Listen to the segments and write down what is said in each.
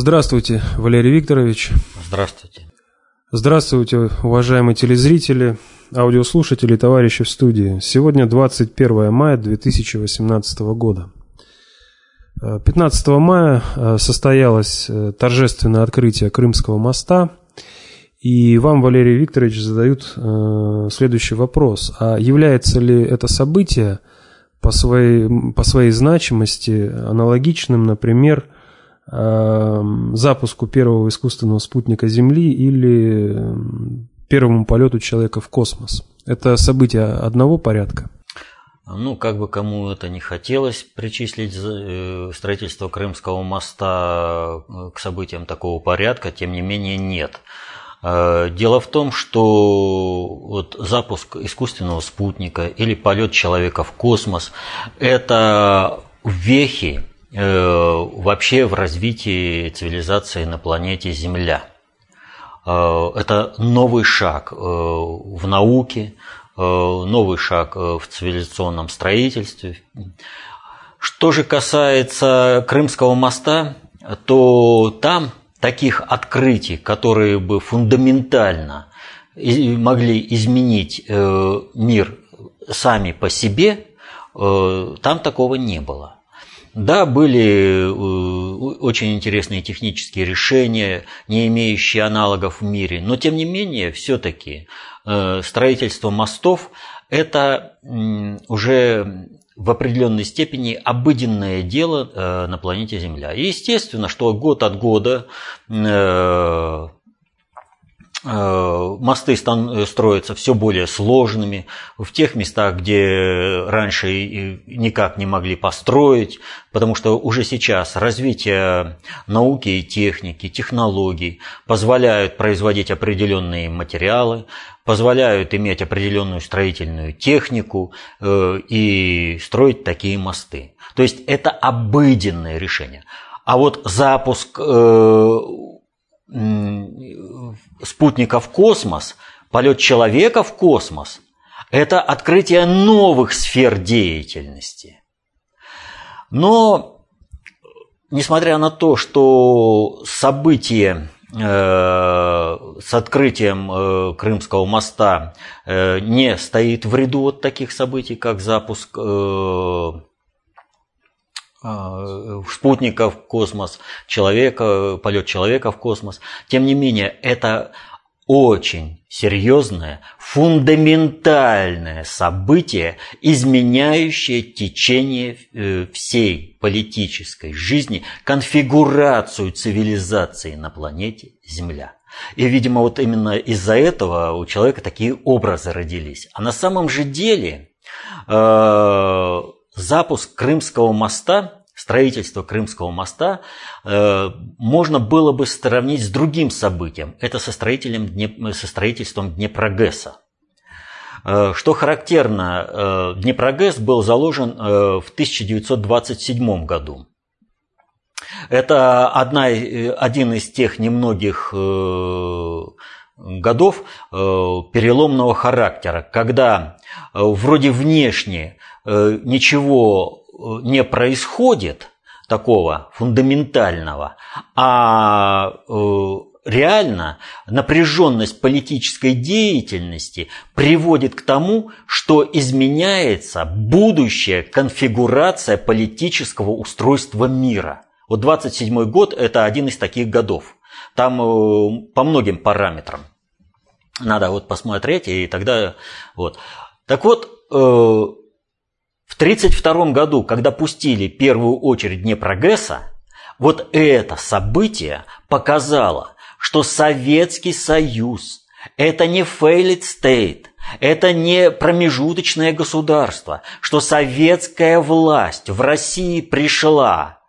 Здравствуйте, Валерий Викторович. Здравствуйте. Здравствуйте, уважаемые телезрители, аудиослушатели, товарищи в студии. Сегодня 21 мая 2018 года. 15 мая э, состоялось э, торжественное открытие Крымского моста, и вам, Валерий Викторович, задают э, следующий вопрос. А является ли это событие по своей, по своей значимости аналогичным, например, запуску первого искусственного спутника Земли или первому полету человека в космос? Это событие одного порядка? Ну, как бы кому это не хотелось причислить э, строительство Крымского моста э, к событиям такого порядка, тем не менее нет. Э, дело в том, что вот запуск искусственного спутника или полет человека в космос – это вехи вообще в развитии цивилизации на планете Земля. Это новый шаг в науке, Э, новый шаг э, в цивилизационном строительстве. Что же касается Крымского моста, то там таких открытий, которые бы фундаментально могли изменить э, мир сами по себе, там такого не было. Да, были очень интересные технические решения, не имеющие аналогов в мире, но тем не менее, все-таки Э, строительство мостов – это уже в определенной степени обыденное дело э, на планете Земля. И естественно, что год от года э, Э, мосты строятся все более сложными в тех местах, где раньше никак не могли построить, потому что уже сейчас развитие науки и техники, технологий позволяют производить определенные материалы, позволяют иметь определенную строительную технику э, и строить такие мосты. То есть это обыденное решение. А вот запуск э, спутника в космос, полет человека в космос – это открытие новых сфер деятельности. Но, несмотря на то, что событие э, с открытием э, Крымского моста э, не стоит в ряду вот таких событий, как запуск спутников в космос, человека, полет человека в космос. Тем не менее, это очень серьезное, фундаментальное событие, изменяющее течение э, всей политической жизни, конфигурацию цивилизации на планете Земля. И, видимо, вот именно из-за этого у человека такие образы родились. А на самом же деле э, запуск Крымского моста строительство Крымского моста э, можно было бы сравнить с другим событием. Это со, строителем, со строительством Днепрогэса. Э, что характерно, э, Днепрогэс был заложен в 1927 году. Это одна, один из тех немногих годов переломного характера, когда вроде внешне ничего не происходит такого фундаментального, а э, реально напряженность политической деятельности приводит к тому, что изменяется будущая конфигурация политического устройства мира. Вот 27 год – это один из таких годов. Там э, по многим параметрам. Надо вот посмотреть, и тогда вот. Так вот, э, в 1932 году, когда пустили первую очередь Днепрогресса, вот это событие показало, что Советский Союз – это не failed state, это не промежуточное государство, что советская власть в России пришла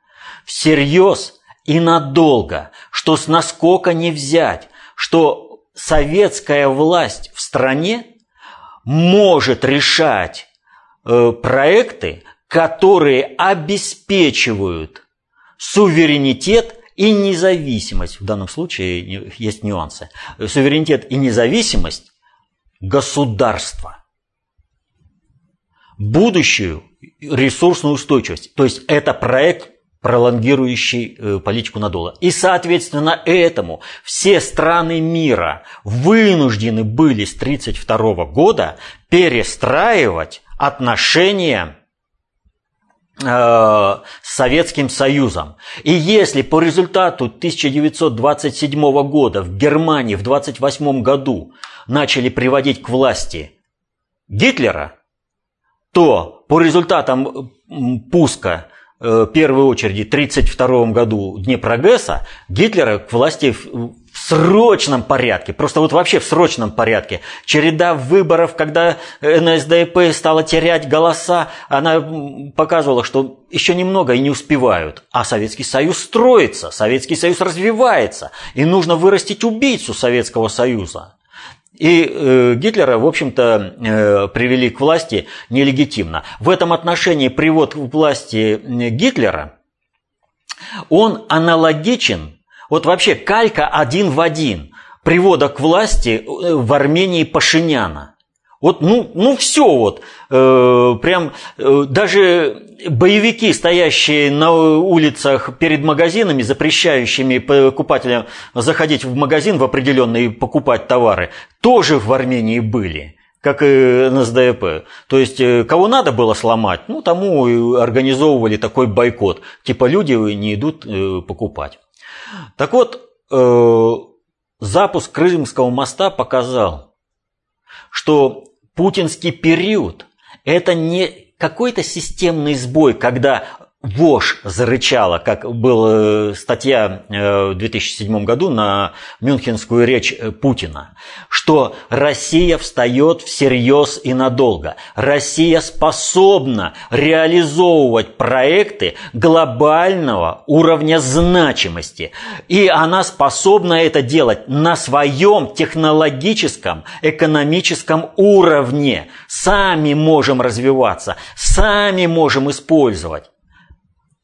всерьез и надолго, что с наскока не взять, что советская власть в стране может решать проекты, которые обеспечивают суверенитет и независимость. В данном случае есть нюансы. Суверенитет и независимость государства. Будущую ресурсную устойчивость. То есть это проект пролонгирующий э, политику надола. И, соответственно, этому все страны мира вынуждены были с 1932 года перестраивать отношения э, с Советским Союзом. И если по результату 1927 года в Германии в 1928 году начали приводить к власти Гитлера, то по результатам пуска Э, в первой очереди в 1932 году Днепрогресса Гитлера к власти в срочном порядке, просто вот вообще в срочном порядке. Череда выборов, когда НСДАП стала терять голоса, она показывала, что еще немного и не успевают. А Советский Союз строится, Советский Союз развивается, и нужно вырастить убийцу Советского Союза. И э, Гитлера, в общем-то, э, привели к власти нелегитимно. В этом отношении привод к власти Гитлера, он аналогичен, вот вообще калька один в один привода к власти э, в Армении Пашиняна. Вот, ну, ну все вот, э, прям э, даже боевики, стоящие на улицах перед магазинами, запрещающими покупателям заходить в магазин в определенный и покупать товары, тоже в Армении были как и НСДАП. То есть, э, кого надо было сломать, ну, тому организовывали такой бойкот. Типа люди не идут э, покупать. Так вот, э, запуск Крымского моста показал, что путинский период – это не какой-то системный сбой, когда ВОЖ зарычала, как была э, статья э, в 2007 году на Мюнхенскую речь э, Путина, что Россия встает всерьез и надолго. Россия способна реализовывать проекты глобального уровня значимости. И она способна это делать на своем технологическом, экономическом уровне. Сами можем развиваться, сами можем использовать.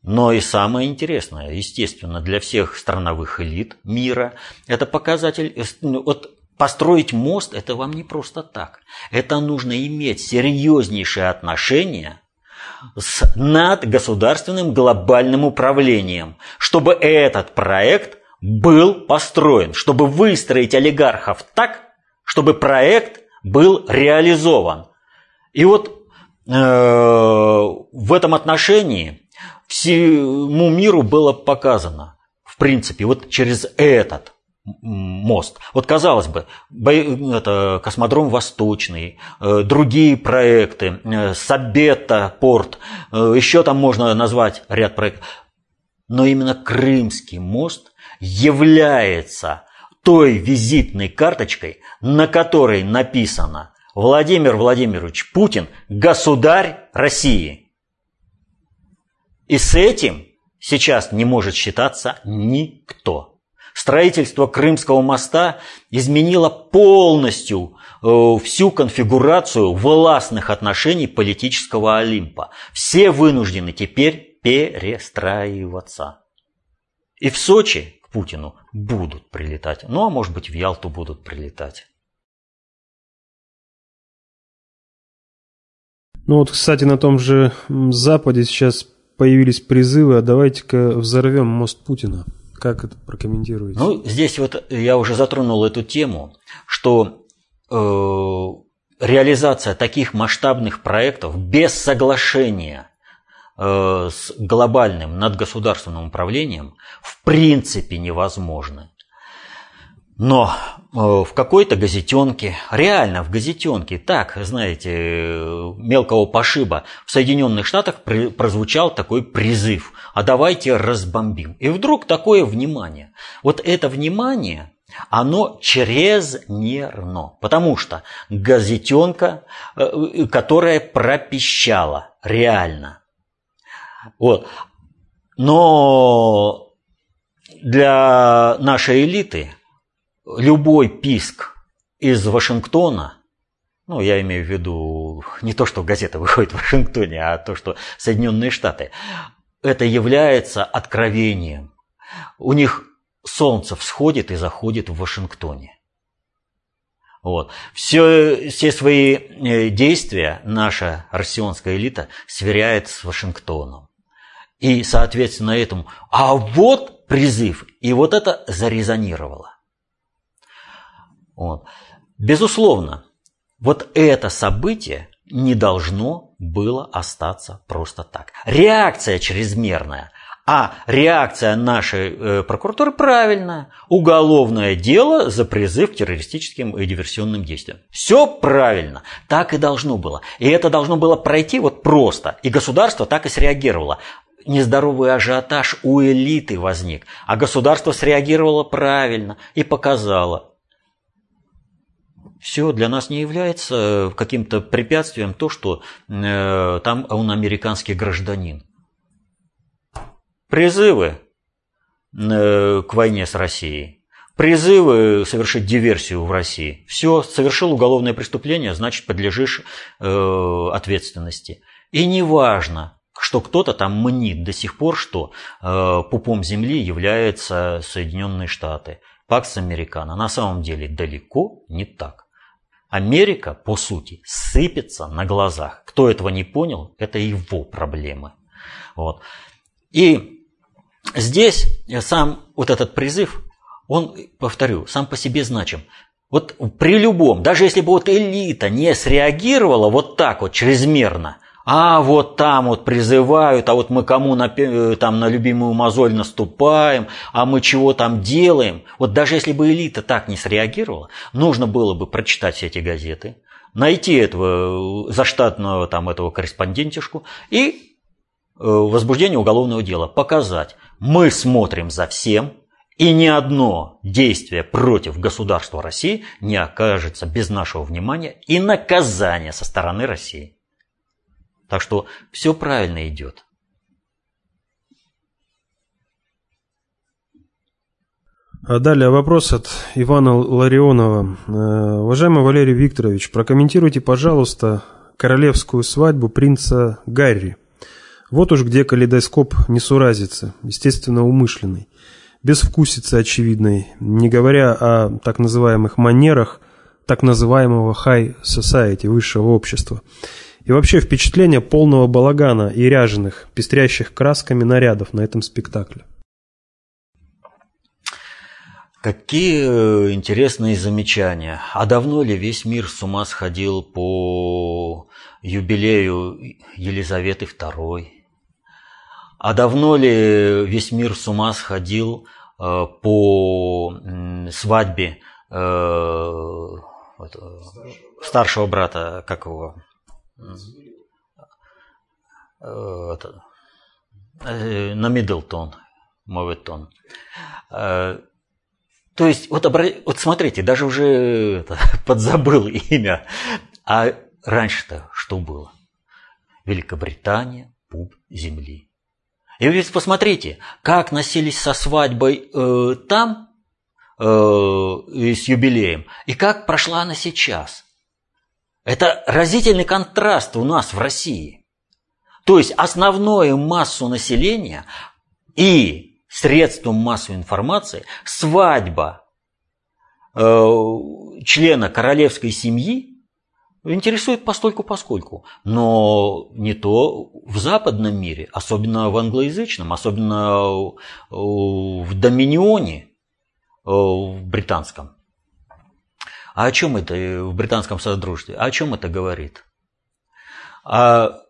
Но и самое интересное, естественно, для всех страновых элит мира, это показатель, э, ну, вот построить мост, это вам не просто так. Это нужно иметь серьезнейшие отношения с надгосударственным глобальным управлением, чтобы этот проект был построен, чтобы выстроить олигархов так, чтобы проект был реализован. И вот э, в этом отношении всему миру было показано, в принципе, вот через этот мост. Вот казалось бы, это космодром Восточный, э, другие проекты, э, Сабета порт, э, еще там можно назвать ряд проектов. Но именно Крымский мост является той визитной карточкой, на которой написано Владимир Владимирович Путин, государь России – и с этим сейчас не может считаться никто. Строительство Крымского моста изменило полностью э, всю конфигурацию властных отношений политического Олимпа. Все вынуждены теперь перестраиваться. И в Сочи к Путину будут прилетать. Ну, а может быть, в Ялту будут прилетать. Ну вот, кстати, на том же Западе сейчас появились призывы, а давайте-ка взорвем мост Путина. Как это прокомментируете? Ну, здесь вот я уже затронул эту тему, что э, реализация таких масштабных проектов без соглашения э, с глобальным надгосударственным управлением в принципе невозможна. Но э, в какой-то газетенке, реально в газетенке, так, знаете, мелкого пошиба, в Соединенных Штатах прозвучал такой призыв, а давайте разбомбим. И вдруг такое внимание. Вот это внимание, оно чрезмерно, потому что газетенка, э, которая пропищала реально. Вот. Но для нашей элиты любой писк из Вашингтона, ну, я имею в виду не то, что газета выходит в Вашингтоне, а то, что Соединенные Штаты, это является откровением. У них солнце всходит и заходит в Вашингтоне. Вот. Все, все свои э, действия наша россионская элита сверяет с Вашингтоном. И, соответственно, этому, а вот призыв, и вот это зарезонировало. Вот. Безусловно, вот это событие не должно было остаться просто так. Реакция чрезмерная, а реакция нашей э, прокуратуры правильная. Уголовное дело за призыв к террористическим и диверсионным действиям. Все правильно. Так и должно было. И это должно было пройти вот просто. И государство так и среагировало нездоровый ажиотаж у элиты возник, а государство среагировало правильно и показало. Все для нас не является э, каким-то препятствием то, что э, там он американский гражданин. Призывы э, к войне с Россией, призывы совершить диверсию в России. Все, совершил уголовное преступление, значит, подлежишь э, ответственности. И неважно, что кто-то там мнит до сих пор, что э, пупом земли являются Соединенные Штаты, Пакс Американо. На самом деле далеко не так. Америка, по сути, сыпется на глазах. Кто этого не понял, это его проблемы. Вот. И здесь сам вот этот призыв, он, повторю, сам по себе значим. Вот при любом, даже если бы вот элита не среагировала вот так вот чрезмерно, а вот там вот призывают, а вот мы кому на, э, там на любимую мозоль наступаем, а мы чего там делаем. Вот даже если бы элита так не среагировала, нужно было бы прочитать все эти газеты, найти этого э, заштатного там этого корреспондентишку и э, возбуждение уголовного дела показать. Мы смотрим за всем, и ни одно действие против государства России не окажется без нашего внимания и наказания со стороны России. Так что все правильно идет. А далее вопрос от Ивана Ларионова. Э, уважаемый Валерий Викторович, прокомментируйте, пожалуйста, королевскую свадьбу принца Гарри. Вот уж где калейдоскоп несуразицы, естественно, умышленный. Без вкусицы очевидной, не говоря о так называемых манерах так называемого high society, высшего общества. И вообще впечатление полного балагана и ряженых, пестрящих красками нарядов на этом спектакле. Какие э, интересные замечания. А давно ли весь мир с ума сходил по юбилею Елизаветы II? А давно ли весь мир с ума сходил э, по свадьбе э, старшего брата, как его? Это, на Миддлтон, Моветон. То есть, вот, обра... вот смотрите, даже уже это, подзабыл имя. А раньше-то что было? Великобритания, пуп земли. И ведь посмотрите, как носились со свадьбой э, там, э, с юбилеем, и как прошла она сейчас. Это разительный контраст у нас в России. То есть основную массу населения и средством массовой информации свадьба э, члена королевской семьи интересует постольку поскольку. Но не то в западном мире, особенно в англоязычном, особенно в Доминионе, э, в британском. А о чем это в британском содружестве? О чем это говорит? А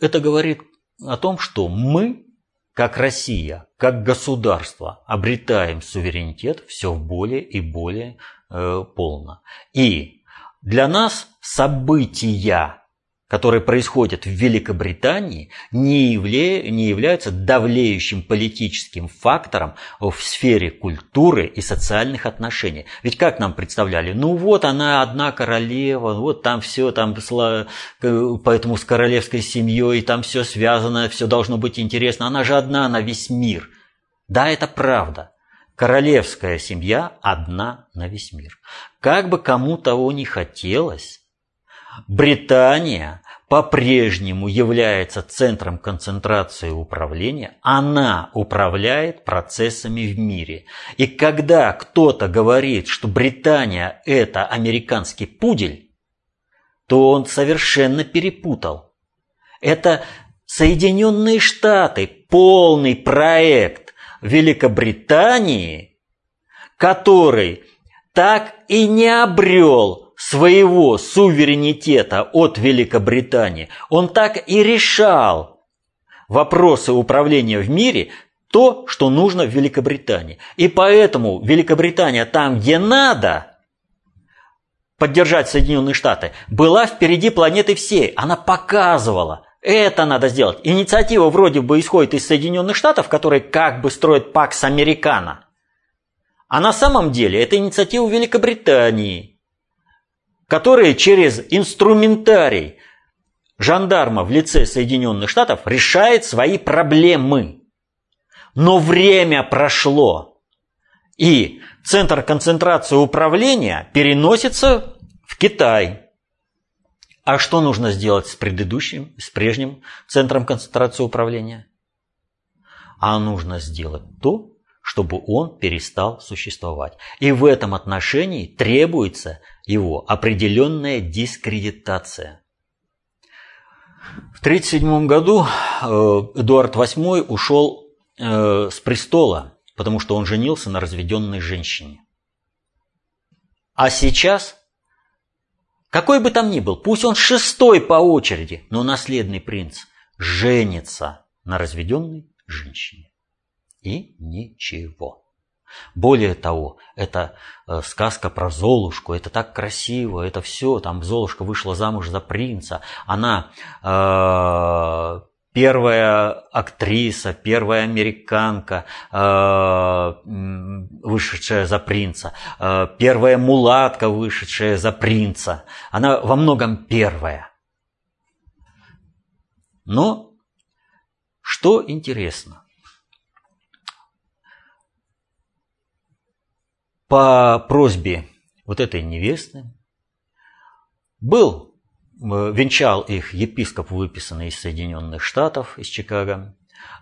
это говорит о том, что мы, как Россия, как государство, обретаем суверенитет все более и более э, полно. И для нас события которые происходят в Великобритании, не, явля... не являются давлеющим политическим фактором в сфере культуры и социальных отношений. Ведь как нам представляли? Ну вот она одна королева, вот там все, там поэтому с королевской семьей там все связано, все должно быть интересно. Она же одна на весь мир. Да, это правда. Королевская семья одна на весь мир. Как бы кому того не хотелось, Британия по-прежнему является центром концентрации управления, она управляет процессами в мире. И когда кто-то говорит, что Британия – это американский пудель, то он совершенно перепутал. Это Соединенные Штаты, полный проект Великобритании, который так и не обрел своего суверенитета от Великобритании. Он так и решал вопросы управления в мире то, что нужно в Великобритании. И поэтому Великобритания там, где надо поддержать Соединенные Штаты, была впереди планеты всей. Она показывала, это надо сделать. Инициатива вроде бы исходит из Соединенных Штатов, которые как бы строят Пакс Американо. А на самом деле это инициатива Великобритании, которая через инструментарий жандарма в лице Соединенных Штатов решает свои проблемы. Но время прошло. И центр концентрации управления переносится в Китай. А что нужно сделать с предыдущим, с прежним центром концентрации управления? А нужно сделать то, чтобы он перестал существовать. И в этом отношении требуется его определенная дискредитация. В 1937 году э, Эдуард VIII ушел э, с престола, потому что он женился на разведенной женщине. А сейчас, какой бы там ни был, пусть он шестой по очереди, но наследный принц женится на разведенной женщине. И ничего. Более того, это э, сказка про Золушку, это так красиво, это все, там Золушка вышла замуж за принца, она э, первая актриса, первая американка, э, вышедшая за принца, э, первая мулатка, вышедшая за принца. Она во многом первая. Но что интересно, по просьбе вот этой невесты был Э, венчал их епископ, выписанный из Соединенных Штатов, из Чикаго.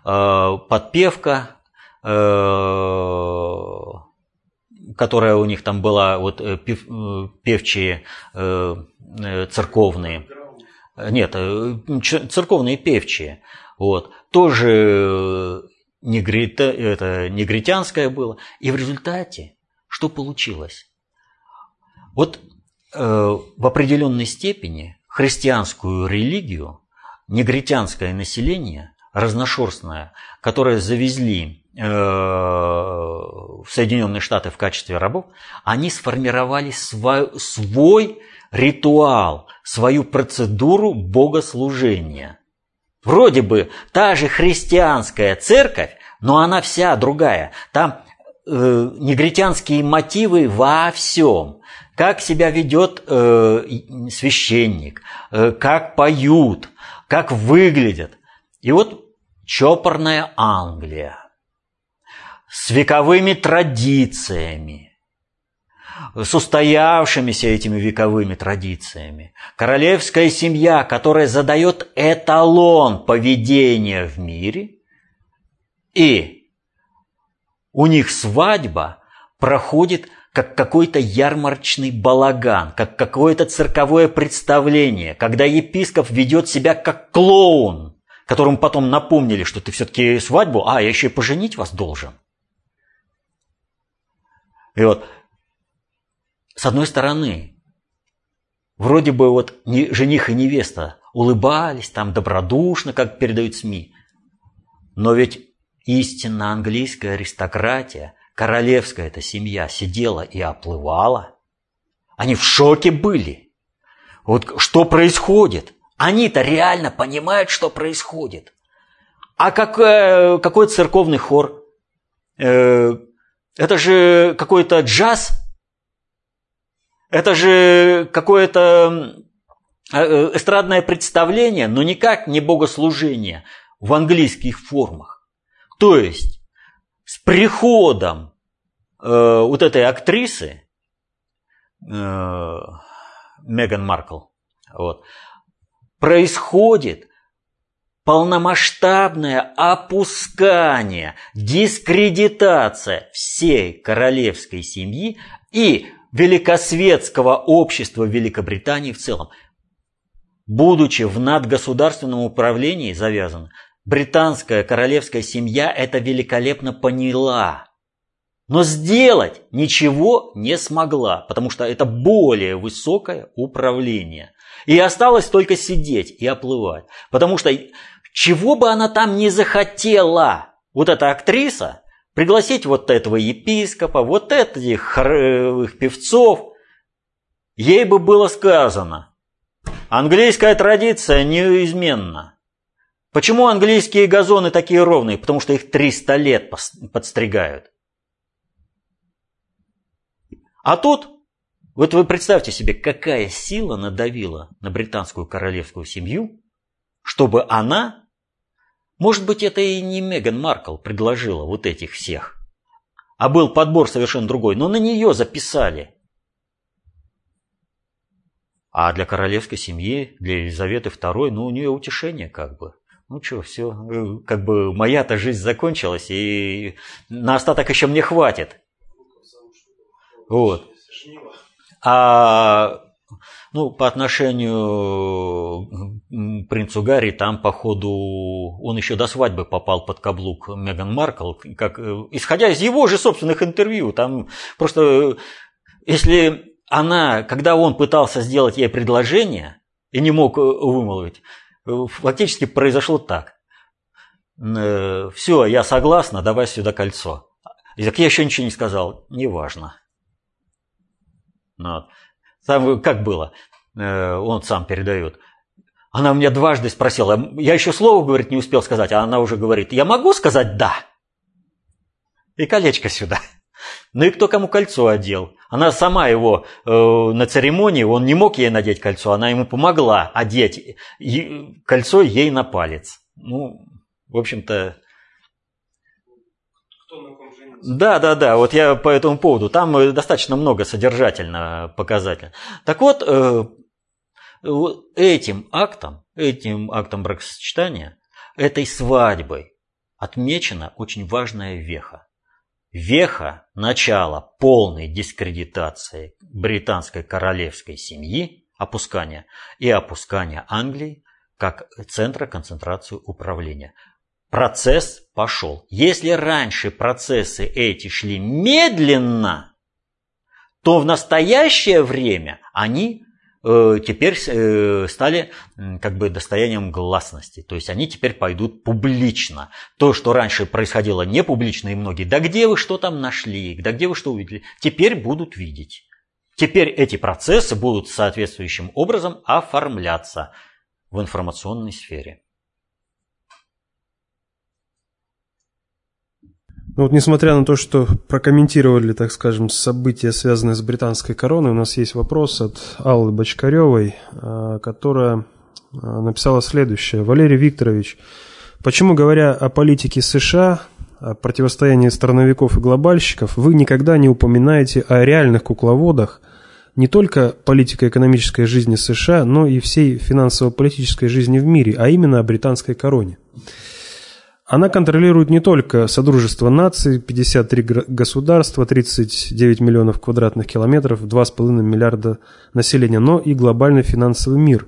Э, подпевка, э, которая у них там была, вот пев, певчие церковные. Нет, церковные певчие. Вот. Тоже негрита, это негритянское было. И в результате что получилось? Вот э, в определенной степени христианскую религию негритянское население, разношерстное, которое завезли э, в Соединенные Штаты в качестве рабов, они сформировали свой, свой ритуал, свою процедуру богослужения. Вроде бы та же христианская церковь, но она вся другая. Там э, негритянские мотивы во всем как себя ведет э, священник, э, как поют, как выглядят. И вот чопорная Англия с вековыми традициями, с устоявшимися этими вековыми традициями. Королевская семья, которая задает эталон поведения в мире. И у них свадьба проходит как какой-то ярмарочный балаган, как какое-то цирковое представление, когда епископ ведет себя как клоун, которому потом напомнили, что ты все-таки свадьбу, а, я еще и поженить вас должен. И вот, с одной стороны, вроде бы вот жених и невеста улыбались там добродушно, как передают СМИ, но ведь истинно английская аристократия – королевская эта семья сидела и оплывала. Они в шоке были. Вот что происходит? Они-то реально понимают, что происходит. А как, э, какой церковный хор? Э, это же какой-то джаз? Это же какое-то э, эстрадное представление, но никак не богослужение в английских формах. То есть с приходом э, вот этой актрисы э, Меган Маркл вот, происходит полномасштабное опускание, дискредитация всей королевской семьи и великосветского общества Великобритании в целом. будучи в надгосударственном управлении завязан, британская королевская семья это великолепно поняла. Но сделать ничего не смогла, потому что это более высокое управление. И осталось только сидеть и оплывать. Потому что чего бы она там не захотела, вот эта актриса, пригласить вот этого епископа, вот этих хоровых певцов, ей бы было сказано, английская традиция неизменна. Почему английские газоны такие ровные? Потому что их 300 лет подстригают. А тут, вот вы представьте себе, какая сила надавила на британскую королевскую семью, чтобы она, может быть, это и не Меган Маркл предложила вот этих всех, а был подбор совершенно другой, но на нее записали. А для королевской семьи, для Елизаветы II, ну, у нее утешение как бы. Ну что, все, э, как бы моя-то жизнь закончилась, и на остаток еще мне хватит. Вот. А ну, по отношению к принцу Гарри, там, походу, он еще до свадьбы попал под каблук Меган Маркл, как, исходя из его же собственных интервью. Там просто, если она, когда он пытался сделать ей предложение и не мог вымолвить, фактически произошло так. Э, Все, я согласна, давай сюда кольцо. И так я еще ничего не сказал. Неважно. Ну, там как было? Э, он сам передает. Она у меня дважды спросила, я еще слово, говорит, не успел сказать, а она уже говорит, я могу сказать «да»? И колечко сюда. Ну и кто кому кольцо одел? Она сама его э, на церемонии, он не мог ей надеть кольцо, она ему помогла одеть кольцо ей на палец. Ну, в общем-то, да, да, да, вот я по этому поводу. Там э, достаточно много содержательно показателей. Так вот, э, этим актом, этим актом бракосочетания, этой свадьбой отмечена очень важная веха. Веха начала полной дискредитации британской королевской семьи, опускания и опускания Англии как центра концентрации управления процесс пошел. Если раньше процессы эти шли медленно, то в настоящее время они теперь э, стали э, как бы достоянием гласности. То есть они теперь пойдут публично. То, что раньше происходило не публично и многие, да где вы что там нашли, да где вы что увидели, теперь будут видеть. Теперь эти процессы будут соответствующим образом оформляться в информационной сфере. Ну вот несмотря на то, что прокомментировали, так скажем, события, связанные с британской короной, у нас есть вопрос от Аллы Бочкаревой, а, которая а, написала следующее. Валерий Викторович, почему, говоря о политике США, о противостоянии страновиков и глобальщиков, вы никогда не упоминаете о реальных кукловодах не только политико-экономической жизни США, но и всей финансово-политической жизни в мире, а именно о британской короне? Она контролирует не только Содружество наций, 53 государства, 39 миллионов квадратных километров, 2,5 миллиарда населения, но и глобальный финансовый мир.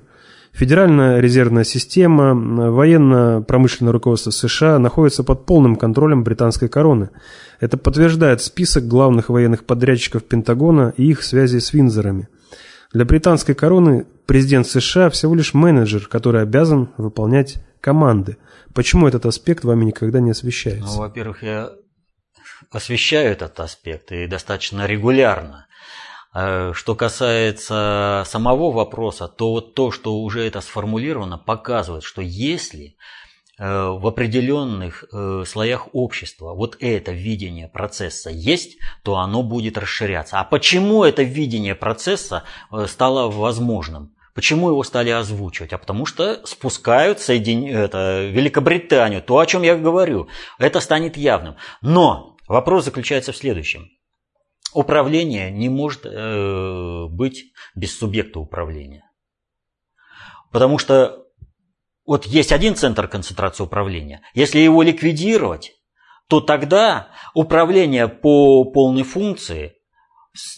Федеральная резервная система, военно-промышленное руководство США находится под полным контролем британской короны. Это подтверждает список главных военных подрядчиков Пентагона и их связи с Винзорами. Для британской короны президент США всего лишь менеджер, который обязан выполнять команды. Почему этот аспект вами никогда не освещается? Ну, во-первых, я освещаю этот аспект и достаточно регулярно. Э, что касается самого вопроса, то вот то, что уже это сформулировано, показывает, что если э, в определенных э, слоях общества вот это видение процесса есть, то оно будет расширяться. А почему это видение процесса стало возможным? Почему его стали озвучивать? А потому что спускают Соедин... это, Великобританию, то, о чем я говорю. Это станет явным. Но вопрос заключается в следующем. Управление не может э, быть без субъекта управления. Потому что вот есть один центр концентрации управления. Если его ликвидировать, то тогда управление по полной функции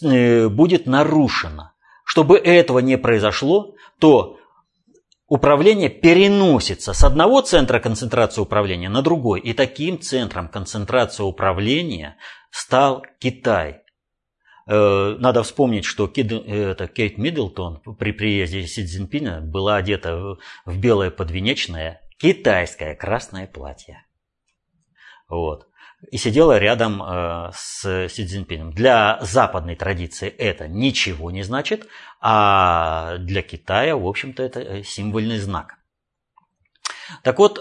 э, будет нарушено. Чтобы этого не произошло, то управление переносится с одного центра концентрации управления на другой. И таким центром концентрации управления стал Китай. Э, надо вспомнить, что это, Кейт Миддлтон при приезде Си Цзиньпина была одета в белое подвенечное китайское красное платье. Вот. И сидела рядом э, с Си Цзиньпином. Для западной традиции это ничего не значит, а для Китая, в общем-то, это э, символьный знак. Так вот,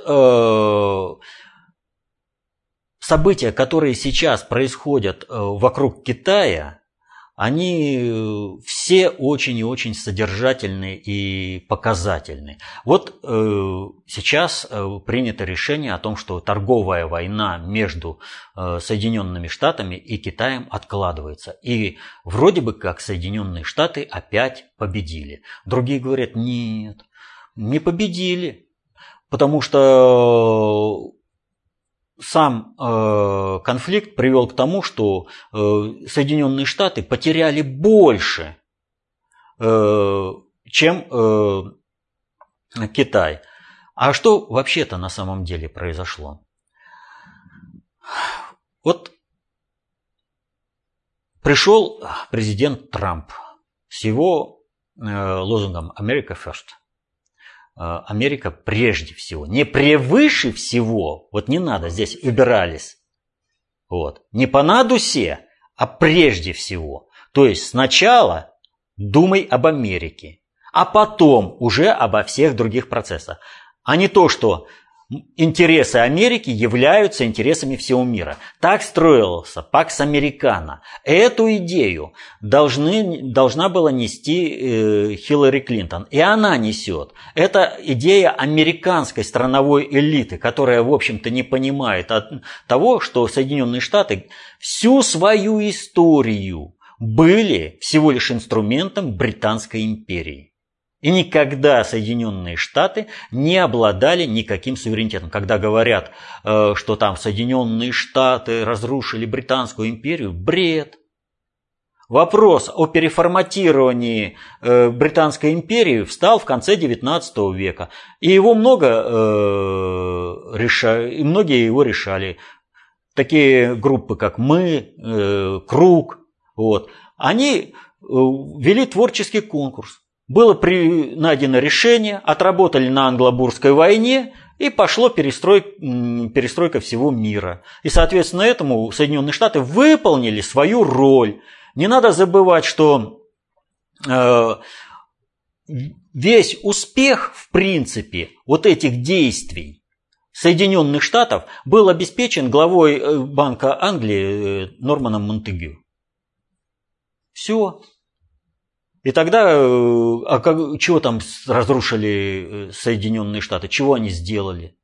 события, которые сейчас происходят вокруг Китая, они э, все очень и очень содержательны и показательны. Вот э, сейчас э, принято решение о том, что торговая война между э, Соединенными Штатами и Китаем откладывается. И вроде бы как Соединенные Штаты опять победили. Другие говорят, нет, не победили. Потому что сам э, конфликт привел к тому, что э, Соединенные Штаты потеряли больше, э, чем э, Китай. А что вообще-то на самом деле произошло? Вот пришел президент Трамп с его э, лозунгом «America First». Э, Америка прежде всего, не превыше всего, вот не надо здесь убирались, вот, не по надусе, а прежде всего. То есть сначала думай об Америке, а потом уже обо всех других процессах. А не то, что интересы Америки являются интересами всего мира. Так строился Пакс Американо. Эту идею должны, должна была нести э, Хиллари Клинтон. И она несет. Это идея американской страновой элиты, которая, в общем-то, не понимает от того, что Соединенные Штаты всю свою историю были всего лишь инструментом Британской империи. И никогда Соединенные Штаты не обладали никаким суверенитетом. Когда говорят, э, что там Соединенные Штаты разрушили Британскую империю, бред. Вопрос о переформатировании э, Британской империи встал в конце XIX века. И его много э, решали, многие его решали. Такие группы, как мы, Круг, вот, они вели творческий конкурс. Было при... найдено решение, отработали на англобурской войне, и пошло перестрой... перестройка всего мира. И, соответственно, этому Соединенные Штаты выполнили свою роль. Не надо забывать, что э, весь успех, в принципе, вот этих действий Соединенных Штатов был обеспечен главой э, Банка Англии э, Норманом Монтегю. Все. И тогда, э, а как, чего там разрушили э, Соединенные Штаты, чего они сделали?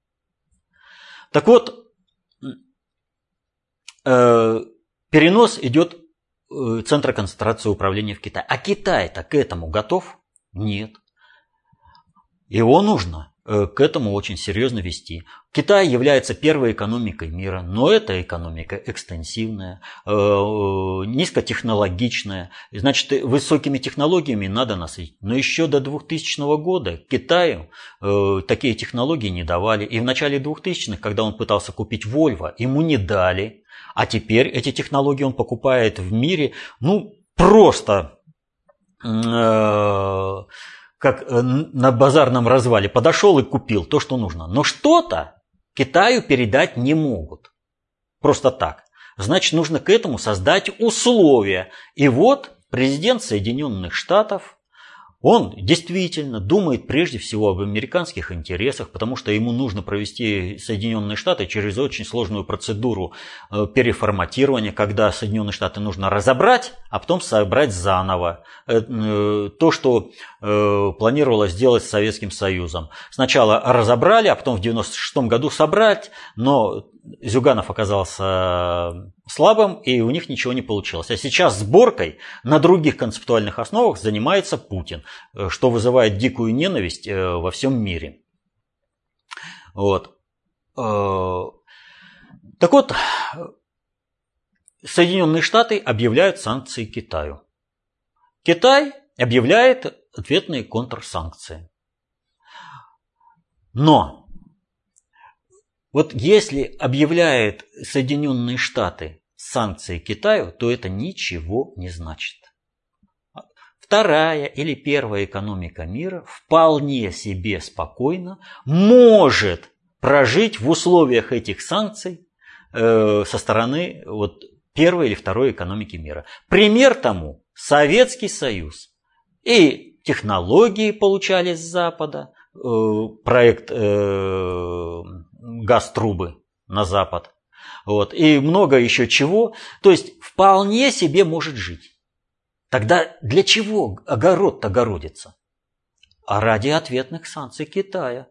Так вот, э, перенос идет центра концентрации управления в Китае. А Китай-то к этому готов? Нет. Его нужно к этому очень серьезно вести. Китай является первой экономикой мира, но эта экономика экстенсивная, э, низкотехнологичная. Значит, высокими технологиями надо насытить. Но еще до 2000 года Китаю э, такие технологии не давали. И в начале 2000-х, когда он пытался купить Volvo, ему не дали. А теперь эти технологии он покупает в мире, ну, просто как э, на базарном развале, подошел и купил то, что нужно. Но что-то Китаю передать не могут. Просто так. Значит, нужно к этому создать условия. И вот президент Соединенных Штатов он действительно думает прежде всего об американских интересах, потому что ему нужно провести Соединенные Штаты через очень сложную процедуру э, переформатирования, когда Соединенные Штаты нужно разобрать, а потом собрать заново. Э, э, то, что планировалось сделать с Советским Союзом. Сначала разобрали, а потом в 1996 году собрать, но Зюганов оказался слабым, и у них ничего не получилось. А сейчас сборкой на других концептуальных основах занимается Путин, э, что вызывает дикую ненависть э, во всем мире. Вот. Э, так вот, Соединенные Штаты объявляют санкции Китаю. Китай объявляет ответные контрсанкции. Но вот если объявляют Соединенные Штаты санкции Китаю, то это ничего не значит. Вторая или первая экономика мира вполне себе спокойно может прожить в условиях этих санкций э, со стороны вот, первой или второй экономики мира. Пример тому Советский Союз. И технологии получали с Запада, э, проект э, газ-трубы на Запад. Вот, и много еще чего. То есть вполне себе может жить. Тогда для чего огород-то огородится? А ради ответных санкций Китая.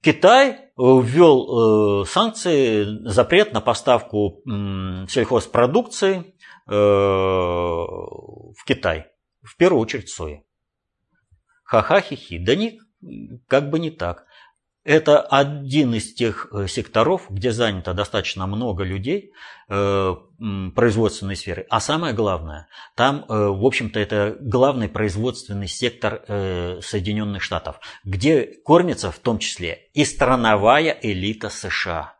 Китай ввел э, санкции, запрет на поставку сельхозпродукции э, в Китай. В первую очередь сои. Ха-ха-хи-хи. Да не, как бы не так. Это один из тех э, секторов, где занято достаточно много людей э, производственной сферы. А самое главное, там, э, в общем-то, это главный производственный сектор Соединенных Штатов, где кормится в том числе и страновая элита США.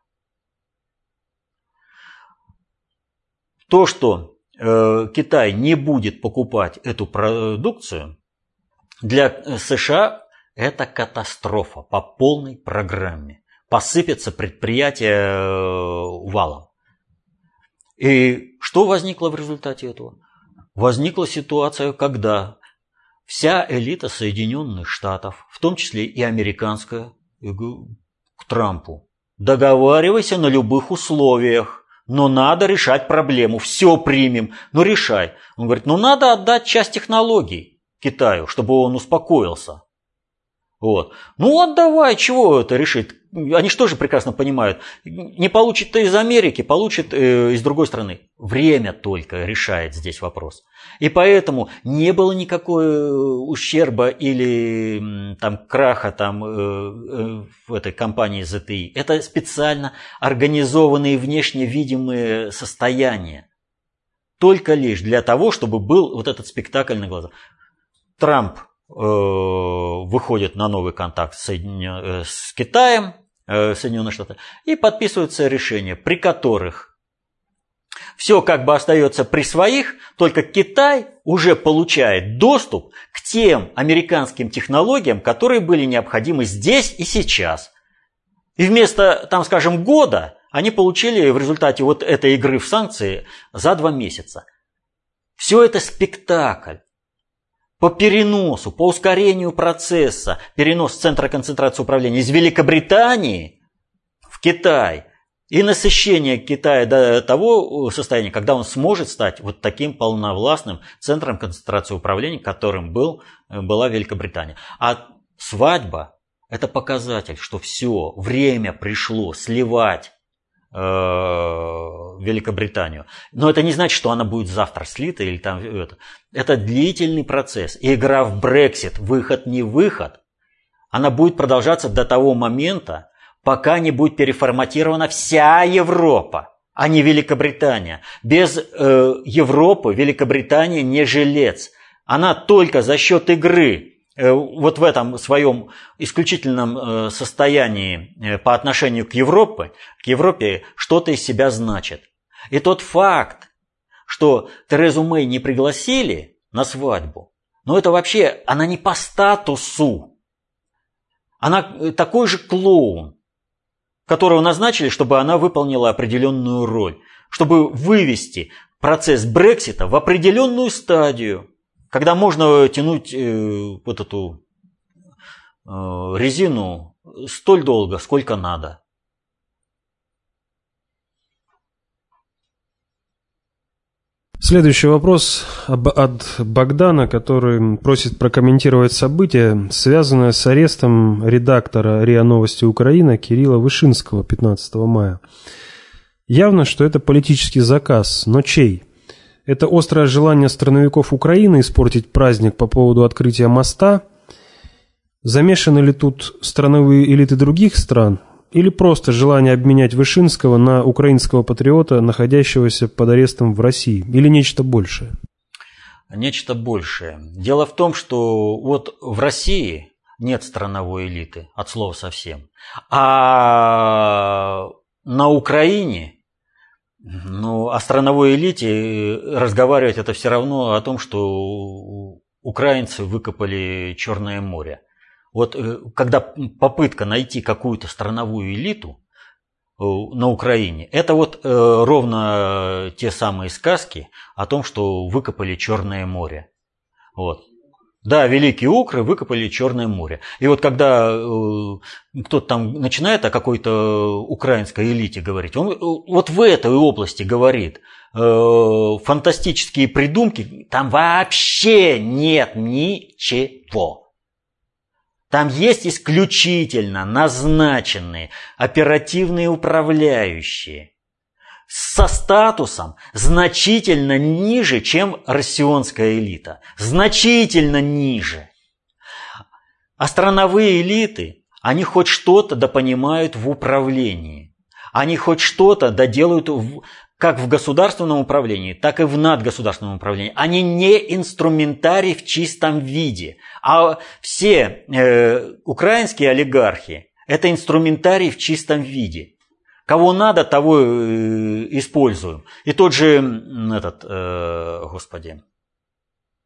То, что Китай не будет покупать эту продукцию, для США это катастрофа по полной программе. Посыпется предприятие э, валом. И что возникло в результате этого? Возникла ситуация, когда вся элита Соединенных Штатов, в том числе и американская, к Трампу, договаривайся на любых условиях, но надо решать проблему, все примем, но решай. Он говорит, ну надо отдать часть технологий Китаю, чтобы он успокоился. Вот. Ну отдавай, чего это решит? Они же прекрасно понимают? Не получит-то из Америки, получит э, из другой страны. Время только решает здесь вопрос. И поэтому не было никакой э, ущерба или там, краха там, э, э, в этой компании ZTI. Это специально организованные внешне видимые состояния. Только лишь для того, чтобы был вот этот спектакль на глазах. Трамп выходит на новый контакт с, Соединен... Э, с Китаем, э, Соединенные Штаты, и подписываются решения, при которых все как бы остается при своих, только Китай уже получает доступ к тем американским технологиям, которые были необходимы здесь и сейчас. И вместо, там, скажем, года они получили в результате вот этой игры в санкции за два месяца. Все это спектакль по переносу, по ускорению процесса, перенос центра концентрации управления из Великобритании в Китай и насыщение Китая до того состояния, когда он сможет стать вот таким полновластным центром концентрации управления, которым был, была Великобритания. А свадьба – это показатель, что все, время пришло сливать Э, Великобританию. Но это не значит, что она будет завтра слита или там это. Это длительный процесс. Игра в Брексит, выход не выход, она будет продолжаться до того момента, пока не будет переформатирована вся Европа, а не Великобритания. Без э, Европы Великобритания не жилец. Она только за счет игры Э, вот в этом своем исключительном э, состоянии э, по отношению к Европе, к Европе что-то из себя значит. И тот факт, что Терезу Мэй не пригласили на свадьбу, но это вообще, она не по статусу. Она такой же клоун, которого назначили, чтобы она выполнила определенную роль, чтобы вывести процесс Брексита в определенную стадию когда можно тянуть э, вот эту э, резину столь долго, сколько надо. Следующий вопрос от Богдана, который просит прокомментировать события, связанное с арестом редактора РИА Новости Украина Кирилла Вышинского 15 мая. Явно, что это политический заказ, но чей? Это острое желание страновиков Украины испортить праздник по поводу открытия моста. Замешаны ли тут страновые элиты других стран? Или просто желание обменять Вышинского на украинского патриота, находящегося под арестом в России? Или нечто большее? Нечто большее. Дело в том, что вот в России нет страновой элиты, от слова совсем. А на Украине, ну, о страновой элите разговаривать это все равно о том, что украинцы выкопали Черное море. Вот э, когда попытка найти какую-то страновую элиту э, на Украине, это вот э, ровно те самые сказки о том, что выкопали Черное море. Вот. Да, великие укры выкопали Черное море. И вот когда э, кто-то там начинает о какой-то украинской элите говорить, он вот в этой области говорит, э, фантастические придумки, там вообще нет ничего. Там есть исключительно назначенные оперативные управляющие со статусом значительно ниже, чем россионская элита. Значительно ниже. А страновые элиты, они хоть что-то допонимают в управлении. Они хоть что-то доделают в, как в государственном управлении, так и в надгосударственном управлении. Они не инструментарий в чистом виде. А все э, украинские олигархи – это инструментарий в чистом виде. Кого надо, того э, используем. И тот же этот, э, господи,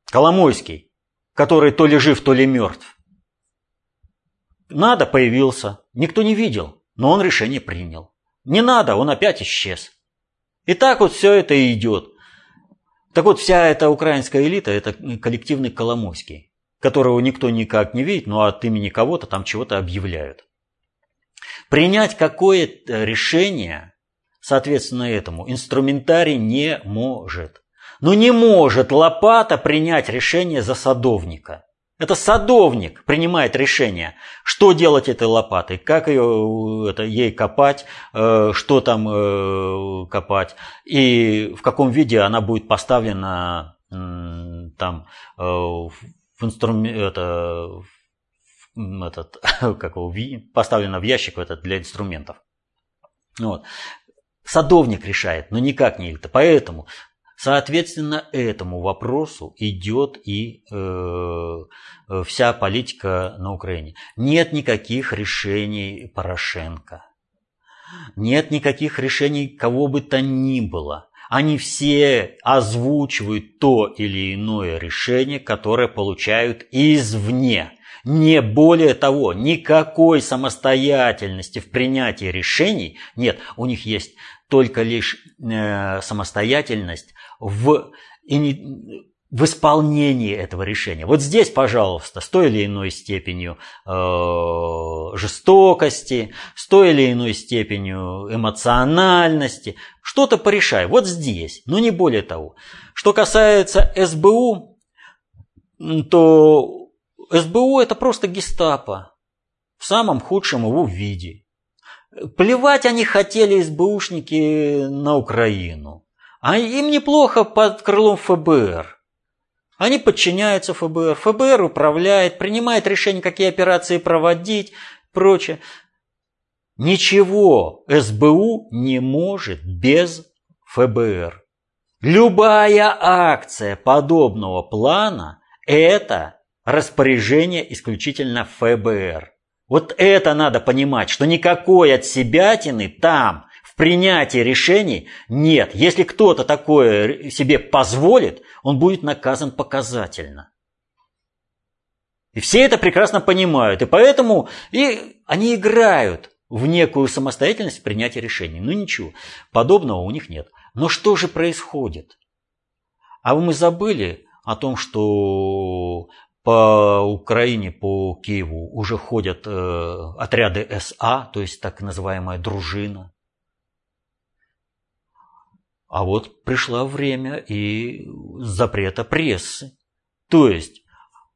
Коломойский, который то ли жив, то ли мертв. Надо, появился. Никто не видел, но он решение принял. Не надо, он опять исчез. И так вот все это идет. Так вот, вся эта украинская элита – это коллективный Коломойский которого никто никак не видит, но от имени кого-то там чего-то объявляют. Принять какое-то решение, соответственно этому, инструментарий не может. Но не может лопата принять решение за садовника. Это садовник принимает решение, что делать этой лопатой, как ее, это, ей копать, э, что там э, копать, и в каком виде она будет поставлена э, там в инструмент, это, этот, как его, поставлено в ящик этот для инструментов. Вот. Садовник решает, но никак не это. Поэтому, соответственно, этому вопросу идет и э, вся политика на Украине. Нет никаких решений Порошенко. Нет никаких решений кого бы то ни было они все озвучивают то или иное решение, которое получают извне. Не более того, никакой самостоятельности в принятии решений нет. У них есть только лишь э, самостоятельность в в исполнении этого решения. Вот здесь, пожалуйста, с той или иной степенью э, жестокости, с той или иной степенью эмоциональности, что-то порешай. Вот здесь, но не более того. Что касается СБУ, то СБУ это просто гестапо в самом худшем его виде. Плевать они хотели СБУшники на Украину. А им неплохо под крылом ФБР. Они подчиняются ФБР. ФБР управляет, принимает решение, какие операции проводить, прочее. Ничего СБУ не может без ФБР. Любая акция подобного плана – это распоряжение исключительно ФБР. Вот это надо понимать, что никакой от себятины там в принятии решений нет. Если кто-то такое себе позволит, он будет наказан показательно. И все это прекрасно понимают. И поэтому и они играют в некую самостоятельность в принятии решений. Ну ничего, подобного у них нет. Но что же происходит? А мы забыли о том, что по Украине, по Киеву уже ходят э, отряды СА, то есть так называемая дружина. А вот пришло время и запрета прессы. То есть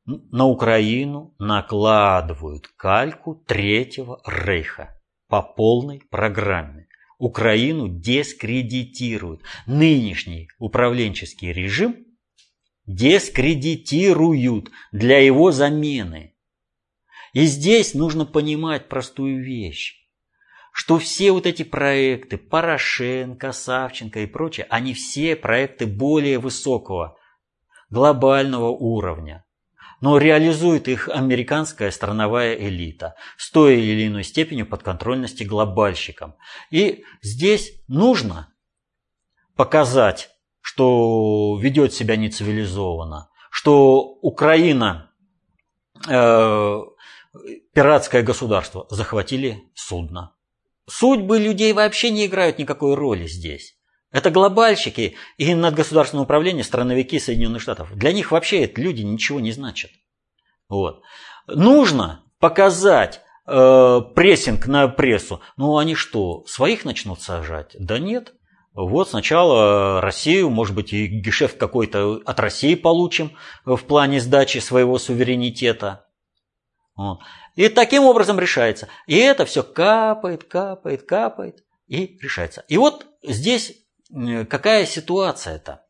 на Украину накладывают кальку Третьего Рейха по полной программе. Украину дискредитируют. Нынешний управленческий режим дискредитируют для его замены. И здесь нужно понимать простую вещь что все вот эти проекты, Порошенко, Савченко и прочее, они все проекты более высокого, глобального уровня. но реализует их американская страновая элита с той или иной степенью подконтрольности глобальщикам. И здесь нужно показать, что ведет себя нецивилизованно, что Украина э, пиратское государство, захватили судно. Судьбы людей вообще не играют никакой роли здесь. Это глобальщики и надгосударственное управление, страновики Соединенных Штатов. Для них вообще это люди ничего не значат. Вот. Нужно показать э, прессинг на прессу. Ну они что, своих начнут сажать? Да нет. Вот сначала Россию, может быть, и гешефт какой-то от России получим в плане сдачи своего суверенитета. Вот. И таким образом решается. И это все капает, капает, капает и решается. И вот здесь какая ситуация это?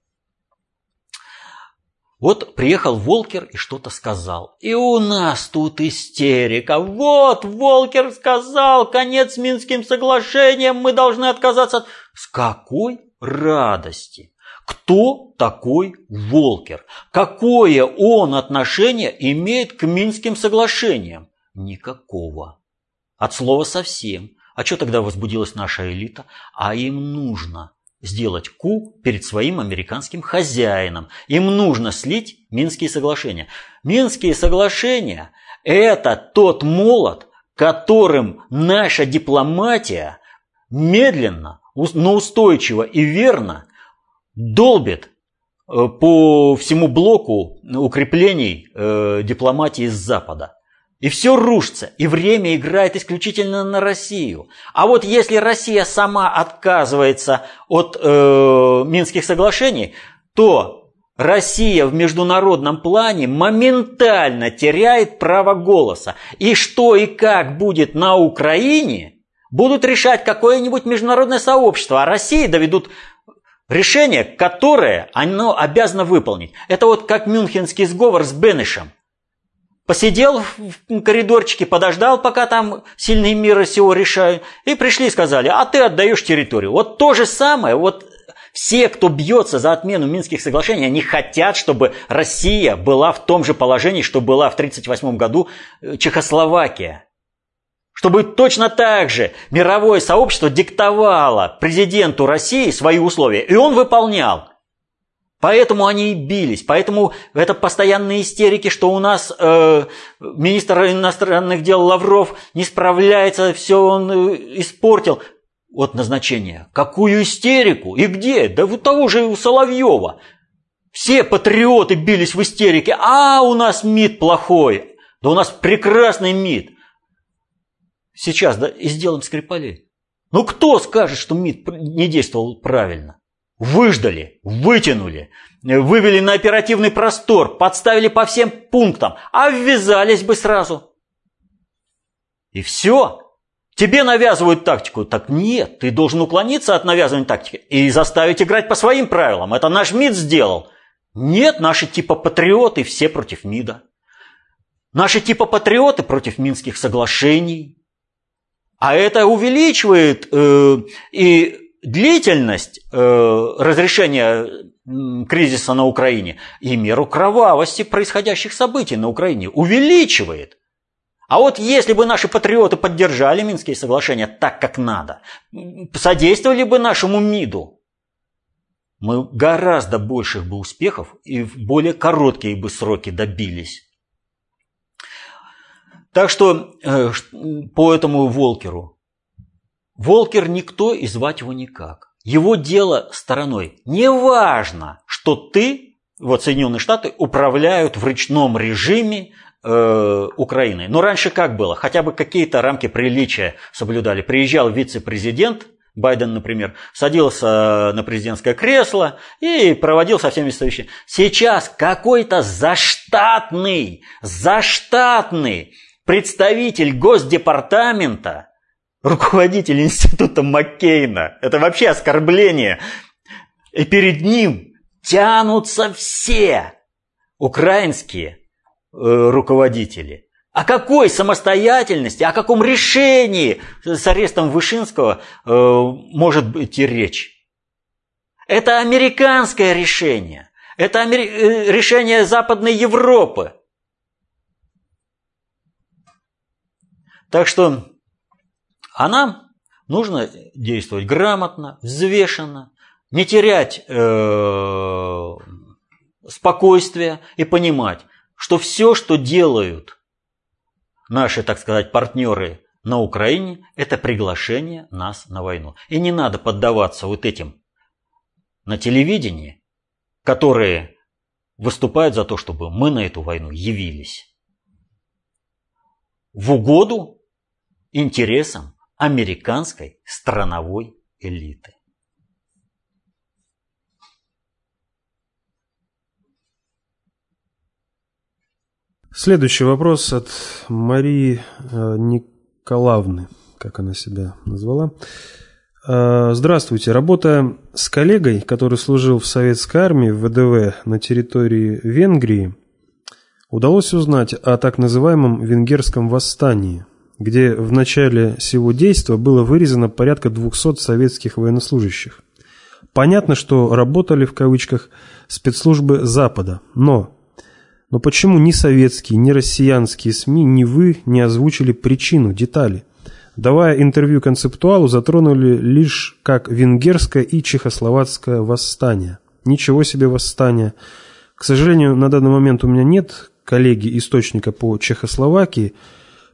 Вот приехал Волкер и что-то сказал. И у нас тут истерика. Вот Волкер сказал, конец Минским соглашениям, мы должны отказаться от... С какой радости? Кто такой Волкер? Какое он отношение имеет к Минским соглашениям? Никакого. От слова совсем. А что тогда возбудилась наша элита? А им нужно сделать ку перед своим американским хозяином. Им нужно слить Минские соглашения. Минские соглашения – это тот молот, которым наша дипломатия медленно, но устойчиво и верно долбит э, по всему блоку укреплений э, дипломатии с Запада. И все рушится, и время играет исключительно на Россию. А вот если Россия сама отказывается от э, Минских соглашений, то Россия в международном плане моментально теряет право голоса. И что и как будет на Украине, будут решать какое-нибудь международное сообщество, а России доведут решение, которое оно обязано выполнить. Это вот как Мюнхенский сговор с Бенешем. Посидел в коридорчике, подождал, пока там сильные мира сего решают, и пришли и сказали, а ты отдаешь территорию. Вот то же самое, вот все, кто бьется за отмену Минских соглашений, они хотят, чтобы Россия была в том же положении, что была в 1938 году э, Чехословакия. Чтобы точно так же мировое сообщество диктовало президенту России свои условия, и он выполнял. Поэтому они и бились, поэтому это постоянные истерики, что у нас э, министр иностранных дел Лавров не справляется, все он э, испортил. Вот назначение. Какую истерику? И где? Да у того же у Соловьева. Все патриоты бились в истерике. А, у нас МИД плохой. Да у нас прекрасный МИД. Сейчас, да, и сделаем Скрипалей. Ну кто скажет, что МИД не действовал правильно? Выждали, вытянули, вывели на оперативный простор, подставили по всем пунктам, а ввязались бы сразу. И все. Тебе навязывают тактику. Так нет, ты должен уклониться от навязывания тактики и заставить играть по своим правилам. Это наш МИД сделал. Нет, наши типа патриоты все против МИДа. Наши типа патриоты против Минских соглашений. А это увеличивает э, и длительность э, разрешения кризиса на Украине и меру кровавости происходящих событий на Украине увеличивает. А вот если бы наши патриоты поддержали Минские соглашения так, как надо, содействовали бы нашему МИДу, мы гораздо больших бы успехов и в более короткие бы сроки добились. Так что э, по этому Волкеру Волкер никто и звать его никак. Его дело стороной. Неважно, что ты, вот Соединенные Штаты, управляют в ручном режиме э, Украиной. Но раньше как было? Хотя бы какие-то рамки приличия соблюдали. Приезжал вице-президент, Байден, например, садился на президентское кресло и проводил со всеми совещания. Сейчас какой-то заштатный, заштатный представитель Госдепартамента руководитель института Маккейна. Это вообще оскорбление. И перед ним тянутся все украинские э, руководители. О какой самостоятельности, о каком решении с арестом Вышинского э, может быть речь? Это американское решение. Это амери... Э, решение Западной Европы. Так что, а нам нужно действовать грамотно, взвешенно, не терять э, спокойствие и понимать, что все, что делают наши, так сказать, партнеры на Украине, это приглашение нас на войну. И не надо поддаваться вот этим на телевидении, которые выступают за то, чтобы мы на эту войну явились. В угоду интересам американской страновой элиты. Следующий вопрос от Марии э, Николаевны, как она себя назвала. Э, здравствуйте. Работая с коллегой, который служил в советской армии в ВДВ на территории Венгрии, удалось узнать о так называемом венгерском восстании, где в начале всего действия было вырезано порядка 200 советских военнослужащих. Понятно, что работали в кавычках спецслужбы Запада, но но почему ни советские, ни россиянские СМИ, ни вы не озвучили причину, детали? Давая интервью концептуалу, затронули лишь как венгерское и чехословацкое восстание. Ничего себе восстание. К сожалению, на данный момент у меня нет коллеги источника по Чехословакии.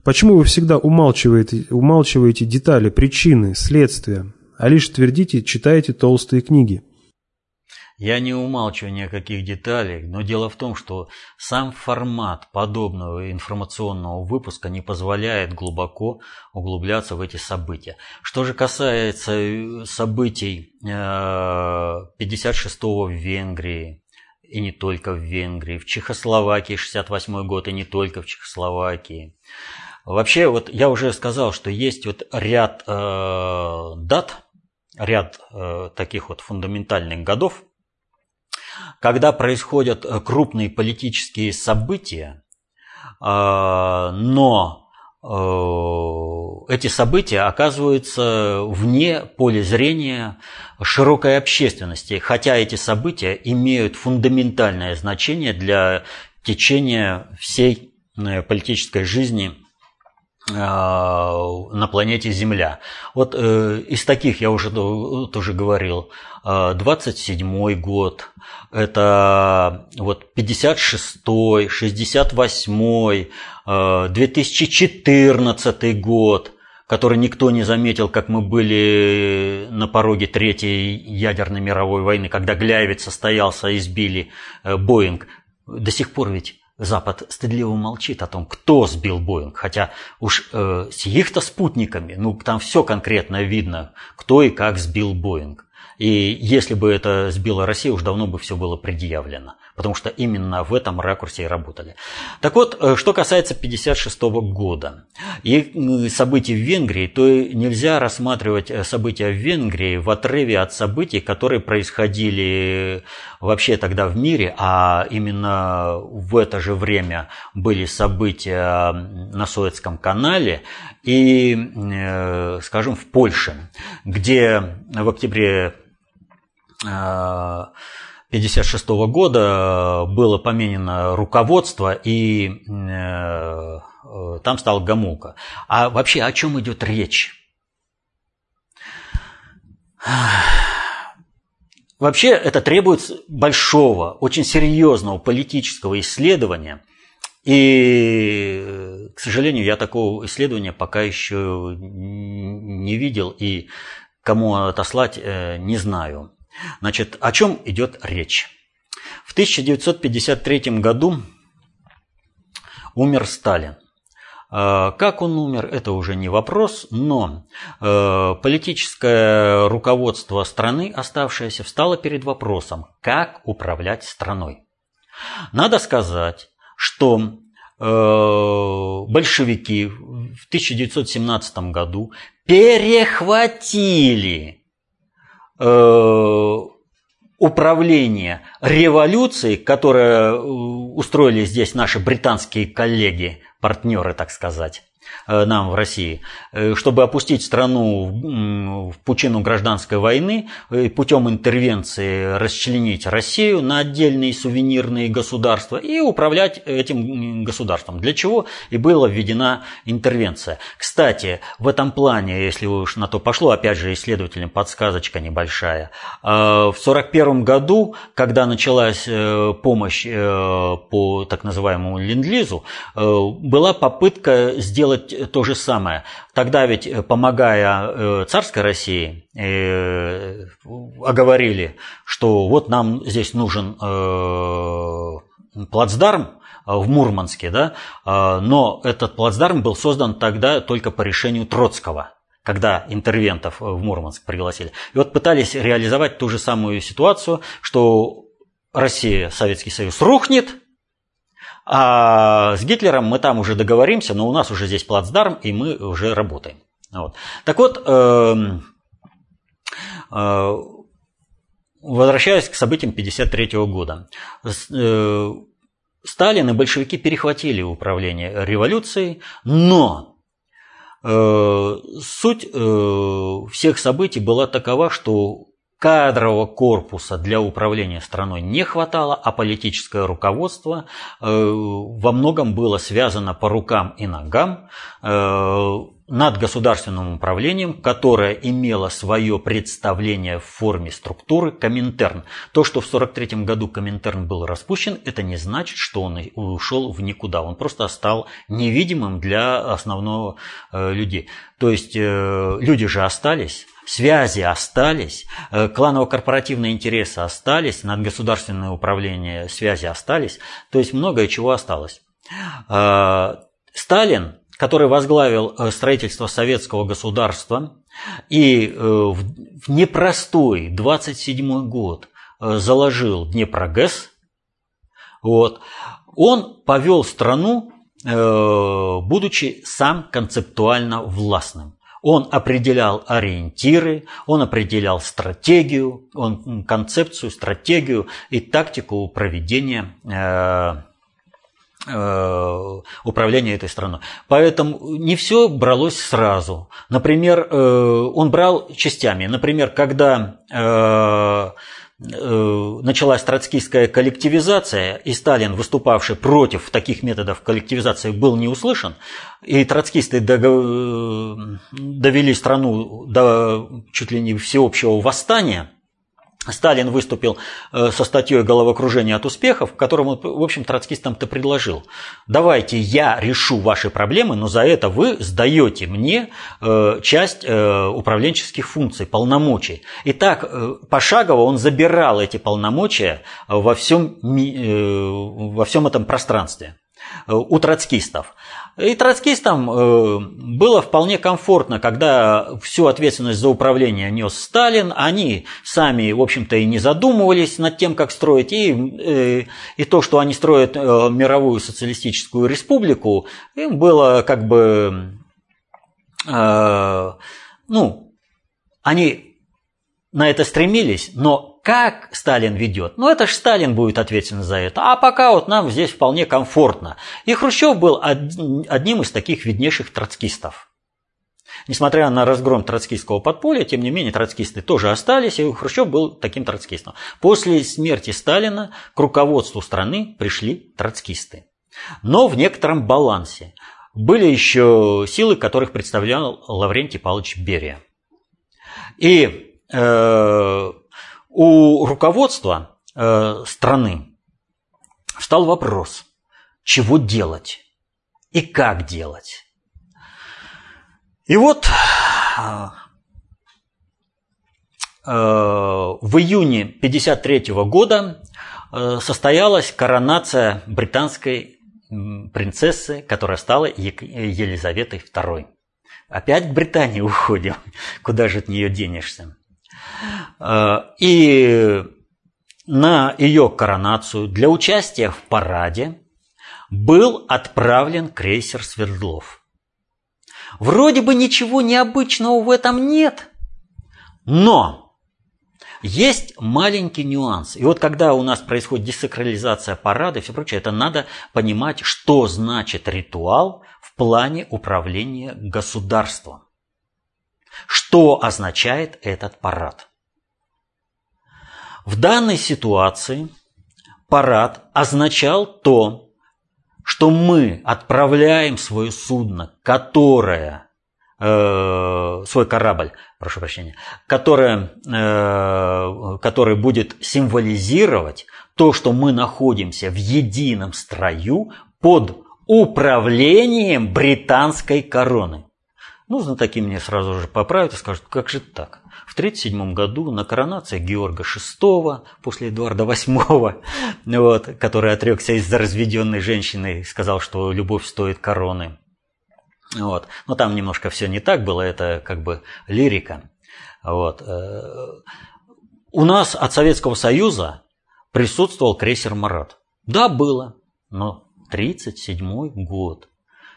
Почему вы всегда умалчиваете, умалчиваете детали, причины, следствия, а лишь твердите, читаете толстые книги? Я не умалчиваю ни о каких деталях, но дело в том, что сам формат подобного информационного выпуска не позволяет глубоко углубляться в эти события. Что же касается э, событий 56-го э, в Венгрии, и не только в Венгрии, в Чехословакии 68 год, и не только в Чехословакии. Вообще, вот я уже сказал, что есть вот ряд э, дат, ряд э, таких вот фундаментальных годов, когда происходят э, крупные политические события, э, но э, эти события оказываются вне поля зрения широкой общественности, хотя эти события имеют фундаментальное значение для течения всей политической жизни на планете Земля. Вот из таких я уже тоже говорил. 27 год, это вот 56-й, 68-й, 2014 год, который никто не заметил, как мы были на пороге Третьей ядерной мировой войны, когда Гляевец состоялся и сбили э, Боинг. До сих пор ведь Запад стыдливо молчит о том, кто сбил Боинг, хотя уж э, с их-то спутниками, ну там все конкретно видно, кто и как сбил Боинг. И если бы это сбила Россия, уж давно бы все было предъявлено. Потому что именно в этом ракурсе и работали. Так вот, э, что касается 1956 года и событий в Венгрии, то нельзя рассматривать э, события в Венгрии в отрыве от событий, которые происходили вообще тогда в мире, а именно в это же время были события на Суэцком канале и, э, скажем, в Польше, где в октябре 1956 года было поменено руководство, и э, там стал Гамулка. А вообще о чем идет речь? Вообще это требует большого, очень серьезного политического исследования. И, к сожалению, я такого исследования пока еще не видел и кому отослать э, не знаю. Значит, о чем идет речь? В 1953 году умер Сталин. Э, как он умер, это уже не вопрос, но э, политическое руководство страны, оставшееся, встало перед вопросом, как управлять страной. Надо сказать, что э, большевики в 1917 году перехватили управление революцией, которое устроили здесь наши британские коллеги, партнеры, так сказать. Э, нам в России, э, чтобы опустить страну в пучину гражданской войны, э, путем интервенции расчленить Россию на отдельные сувенирные государства и управлять этим государством. Для чего и была введена интервенция. Кстати, в этом плане, если уж на то пошло, опять же, исследователям подсказочка небольшая. В 1941 году, когда началась помощь по так называемому ленд-лизу, была попытка сделать то же самое. Тогда ведь, э, помогая э, царской России, э, оговорили, что вот нам здесь нужен плацдарм, в Мурманске, да, но этот плацдарм был создан тогда только по решению Троцкого когда интервентов в Мурманск пригласили. И вот пытались реализовать ту же самую ситуацию, что Россия, Советский Союз рухнет, а с Гитлером мы там уже договоримся, но у нас уже здесь плацдарм, и мы уже работаем. Вот. Так вот, эм, э, возвращаясь к событиям 1953 года. Э, Сталин и большевики перехватили управление революцией, но э, суть всех событий была такова, что кадрового корпуса для управления страной не хватало, а политическое руководство э, во многом было связано по рукам и ногам э, над государственным управлением, которое имело свое представление в форме структуры Коминтерн. То, что в 1943 году Коминтерн был распущен, это не значит, что он ушел в никуда. Он просто стал невидимым для основного э, людей. То есть люди же остались, связи остались, э, кланово-корпоративные интересы остались, надгосударственное управление связи остались, то есть многое чего осталось. Э, Сталин, который возглавил э, строительство советского государства. И в непростой 27 год заложил Днепрогэс, вот, он повел страну, будучи сам концептуально властным. Он определял ориентиры, он определял стратегию, он концепцию, стратегию и тактику проведения э, э, управления этой страной. Поэтому не все бралось сразу. Например, э, он брал частями. Например, когда Э, началась троцкистская коллективизация, и Сталин, выступавший против таких методов коллективизации, был не услышан, и троцкисты довели страну до чуть ли не всеобщего восстания – Сталин выступил э, со статьей «Головокружение от успехов», в котором в общем, троцкистам-то предложил. Давайте я решу ваши проблемы, но за это вы сдаете мне э, часть э, управленческих функций, полномочий. И так пошагово он забирал эти полномочия во всем, во всем этом пространстве у троцкистов. И троцкистам э, было вполне комфортно, когда всю ответственность за управление нес Сталин, они сами, в общем-то, и не задумывались над тем, как строить, и, э, и то, что они строят э, мировую социалистическую республику, им было как бы, ну, они на это стремились, но как Сталин ведет, ну это же Сталин будет ответственен за это. А пока вот нам здесь вполне комфортно. И Хрущев был одним из таких виднейших троцкистов. Несмотря на разгром троцкистского подполья, тем не менее троцкисты тоже остались, и Хрущев был таким троцкистом. После смерти Сталина к руководству страны пришли троцкисты. Но в некотором балансе. Были еще силы, которых представлял Лаврентий Павлович Берия. И э, у руководства э, страны встал вопрос, чего делать и как делать. И вот э, в июне 1953 года э, состоялась коронация британской принцессы, которая стала Елизаветой II. Опять к Британии уходим, куда же от нее денешься. Э, и на ее коронацию для участия в параде был отправлен крейсер Свердлов. Вроде бы ничего необычного в этом нет, но есть маленький нюанс. И вот когда у нас происходит десакрализация парада и все прочее, это надо понимать, что значит ритуал в плане управления государством. Что означает этот парад? В данной ситуации парад означал то, что мы отправляем свое судно, которое, э, свой корабль, прошу прощения, которое, э, который будет символизировать то, что мы находимся в едином строю под управлением британской короны. Нужно таким мне сразу же поправить и скажут, как же так? В 1937 году на коронации Георга VI после Эдуарда VIII, вот, который отрекся из-за разведенной женщины и сказал, что любовь стоит короны. Вот. Но там немножко все не так было, это как бы лирика. Вот. Э, у нас от Советского Союза присутствовал крейсер «Марат». Да, было, но 1937 год.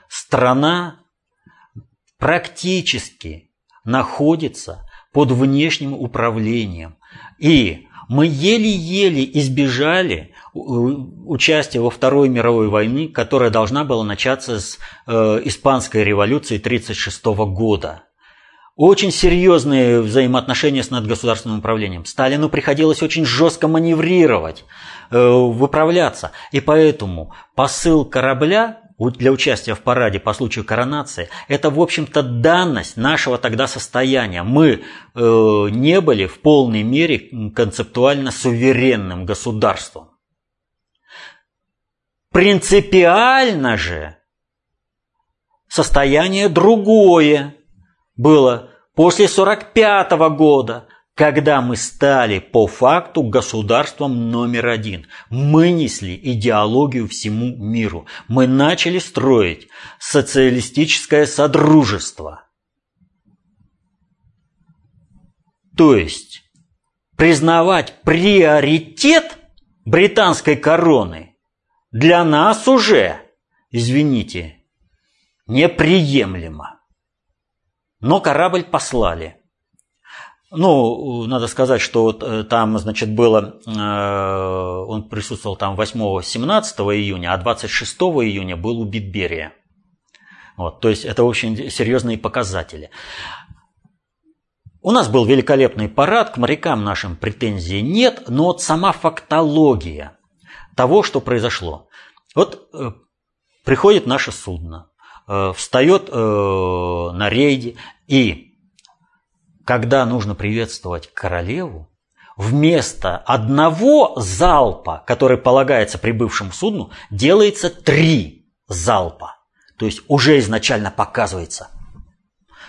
Страна практически находится под внешним управлением. И мы еле-еле избежали э, участия во Второй мировой войне, которая должна была начаться с э, Испанской революции 1936 года. Очень серьезные взаимоотношения с надгосударственным управлением. Сталину приходилось очень жестко маневрировать, э, выправляться. И поэтому посыл корабля для участия в параде по случаю коронации, это, в общем-то, данность нашего тогда состояния. Мы э, не были в полной мере концептуально суверенным государством. Принципиально же состояние другое было после 1945 года, когда мы стали по факту государством номер один. Мы несли идеологию всему миру. Мы начали строить социалистическое содружество. То есть признавать приоритет британской короны для нас уже, извините, неприемлемо. Но корабль послали – ну, надо сказать, что вот э, там, значит, было, э, он присутствовал там 8-17 июня, а 26 июня был убит Берия. Вот, то есть это очень серьезные показатели. У нас был великолепный парад, к морякам нашим претензий нет, но вот сама фактология того, что произошло. Вот э, приходит наше судно, встает на рейде и когда нужно приветствовать королеву, вместо одного залпа, который полагается прибывшему судну, делается три залпа. То есть уже изначально показывается,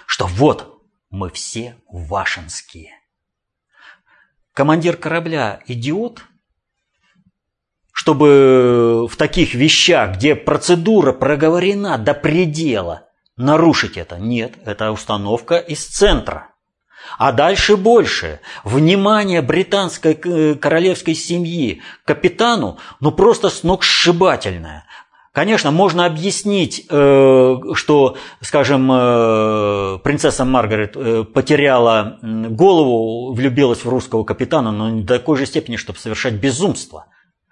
что вот мы все вашинские. Командир корабля идиот, чтобы в таких вещах, где процедура проговорена до предела, нарушить это. Нет, это установка из центра. А дальше больше. Внимание британской э, королевской семьи капитану, ну просто сногсшибательное. Конечно, можно объяснить, э, что, скажем, э, принцесса Маргарет потеряла голову, влюбилась в русского капитана, но не до такой же степени, чтобы совершать безумство.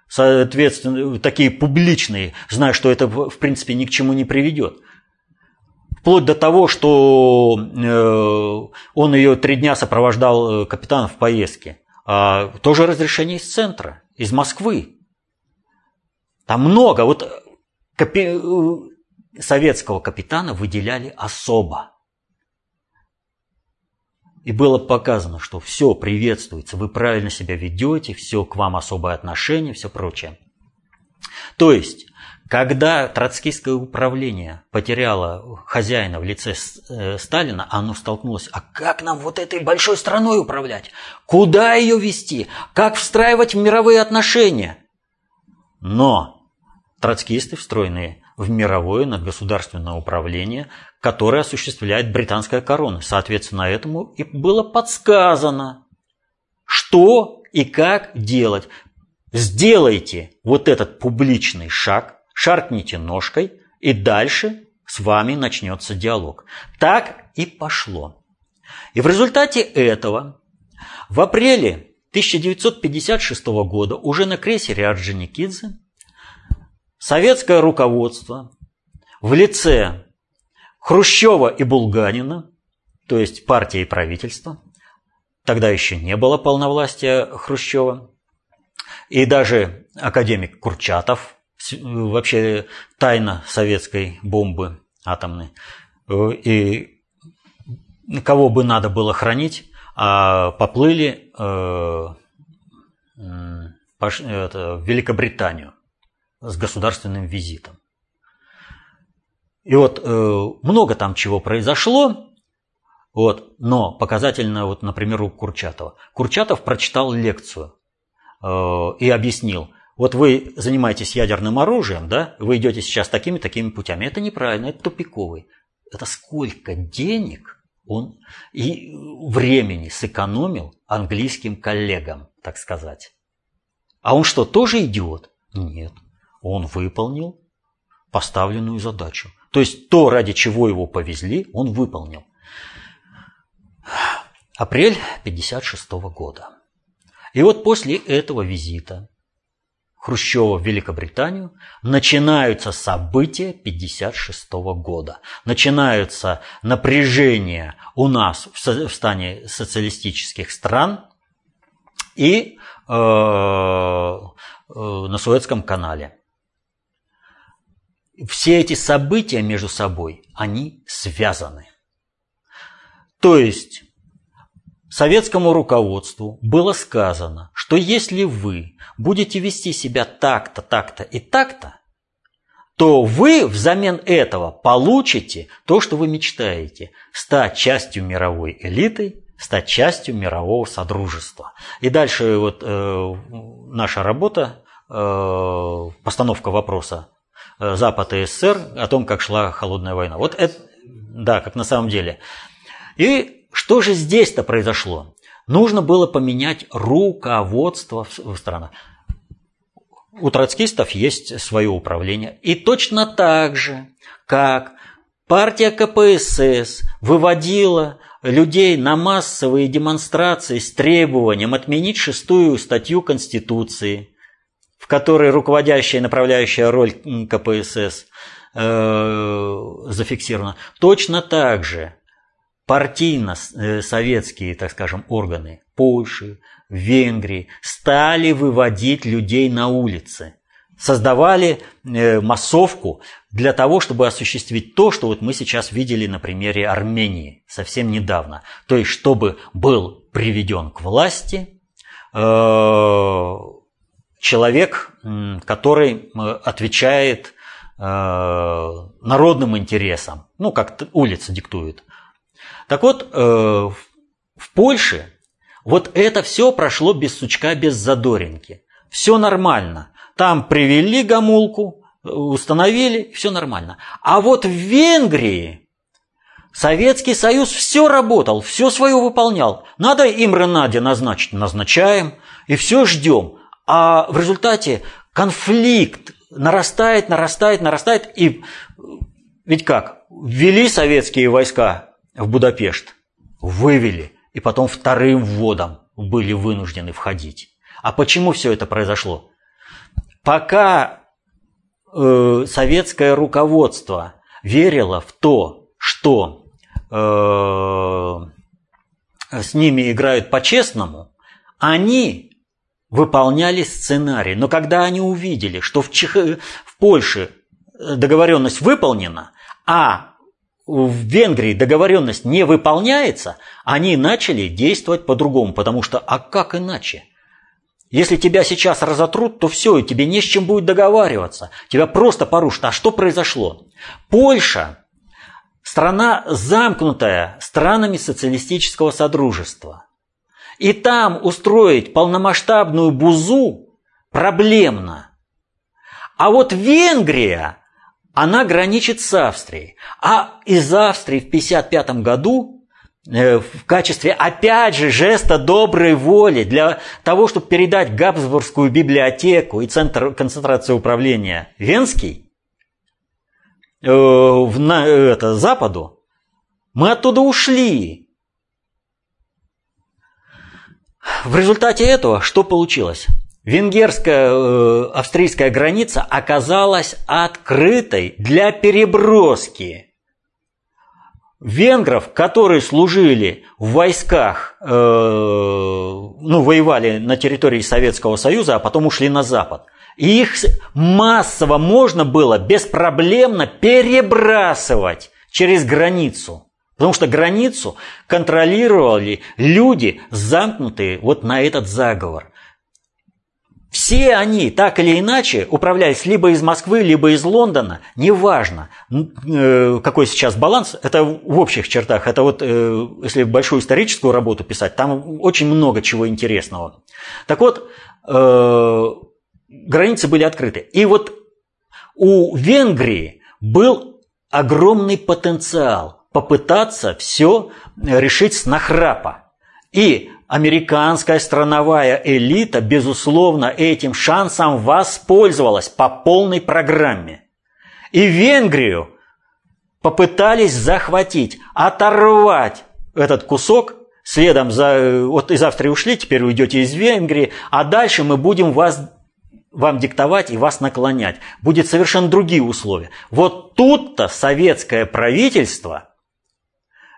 Соответственно, такие публичные, зная, что это, в принципе, ни к чему не приведет. Вплоть до того, что э, он ее три дня сопровождал э, капитана в поездке. А тоже разрешение из центра, из Москвы. Там много. Вот капи... Э, советского капитана выделяли особо. И было показано, что все приветствуется, вы правильно себя ведете, все к вам особое отношение, все прочее. То есть когда троцкистское управление потеряло хозяина в лице э, Сталина, оно столкнулось, а как нам вот этой большой страной управлять? Куда ее вести? Как встраивать в мировые отношения? Но троцкисты, встроенные в мировое надгосударственное управление, которое осуществляет британская корона. Соответственно, этому и было подсказано, что и как делать. Сделайте вот этот публичный шаг, шаркните ножкой, и дальше с вами начнется диалог. Так и пошло. И в результате этого в апреле 1956 года уже на крейсере Орджоникидзе советское руководство в лице Хрущева и Булганина, то есть партия и правительство. Тогда еще не было полновластия Хрущева. И даже академик Курчатов, вообще тайна советской бомбы атомной, и кого бы надо было хранить, а поплыли э, в Великобританию с государственным визитом. И вот э, много там чего произошло, вот, но показательно, вот, например, у Курчатова. Курчатов прочитал лекцию э, и объяснил, вот вы занимаетесь ядерным оружием, да, вы идете сейчас такими-такими путями. Это неправильно, это тупиковый. Это сколько денег он и времени сэкономил английским коллегам, так сказать. А он что, тоже идиот? Нет. Он выполнил поставленную задачу. То есть то, ради чего его повезли, он выполнил. Апрель 1956 года. И вот после этого визита Хрущева в Великобританию начинаются события 1956 года. Начинаются напряжения у нас в стане социалистических стран и э, э, на Суэцком канале. Все эти события между собой, они связаны. То есть советскому руководству было сказано, что если вы будете вести себя так-то, так-то и так-то, то вы взамен этого получите то, что вы мечтаете – стать частью мировой элиты, стать частью мирового содружества. И дальше вот э, наша работа, э, постановка вопроса Э, Запад и СССР о том, как шла холодная война. Вот это, да, как на самом деле. И что же здесь-то произошло? Нужно было поменять руководство в странах. У троцкистов есть свое управление. И точно так же, как партия КПСС выводила людей на массовые демонстрации с требованием отменить шестую статью Конституции – в которой руководящая и направляющая роль КПСС э, зафиксирована, точно так же партийно-советские, э, так скажем, органы Польши, Венгрии стали выводить людей на улицы, создавали э, массовку для того, чтобы осуществить то, что вот мы сейчас видели на примере Армении совсем недавно. То есть, чтобы был приведен к власти э, человек, который отвечает народным интересам, ну, как улица диктует. Так вот, э, в Польше вот это все прошло без сучка, без задоринки. Все нормально. Там привели гамулку, установили, все нормально. А вот в Венгрии Советский Союз все работал, все свое выполнял. Надо им Ренаде назначить, назначаем, и все ждем. А в результате конфликт нарастает, нарастает, нарастает. И ведь как? Ввели советские войска в Будапешт, вывели, и потом вторым вводом были вынуждены входить. А почему все это произошло? Пока э, советское руководство верило в то, что э, с ними играют по-честному, они выполняли сценарий. Но когда они увидели, что в, Чех... в Польше договоренность выполнена, а в Венгрии договоренность не выполняется, они начали действовать по-другому, потому что а как иначе? Если тебя сейчас разотрут, то все, и тебе не с чем будет договариваться. Тебя просто порушат. А что произошло? Польша – страна замкнутая странами социалистического содружества. И там устроить полномасштабную бузу проблемно. А вот Венгрия, она граничит с Австрией. А из Австрии в 1955 году э, в качестве, опять же, жеста доброй воли для того, чтобы передать Габсбургскую библиотеку и Центр концентрации управления Венский э, в, на, это, Западу, мы оттуда ушли. В результате этого что получилось? Венгерская э, граница оказалась открытой для переброски венгров, которые служили в войсках, э, ну, воевали на территории Советского Союза, а потом ушли на Запад. И их массово можно было беспроблемно перебрасывать через границу. Потому что границу контролировали люди, замкнутые вот на этот заговор. Все они так или иначе управлялись либо из Москвы, либо из Лондона, неважно, э, какой сейчас баланс, это в общих чертах, это вот, э, если большую историческую работу писать, там очень много чего интересного. Так вот, э, границы были открыты. И вот у Венгрии был огромный потенциал попытаться все решить с нахрапа. И Американская страновая элита, безусловно, этим шансом воспользовалась по полной программе. И Венгрию попытались захватить, оторвать этот кусок, следом за... Вот из Австрии ушли, теперь уйдете из Венгрии, а дальше мы будем вас вам диктовать и вас наклонять. Будет совершенно другие условия. Вот тут-то советское правительство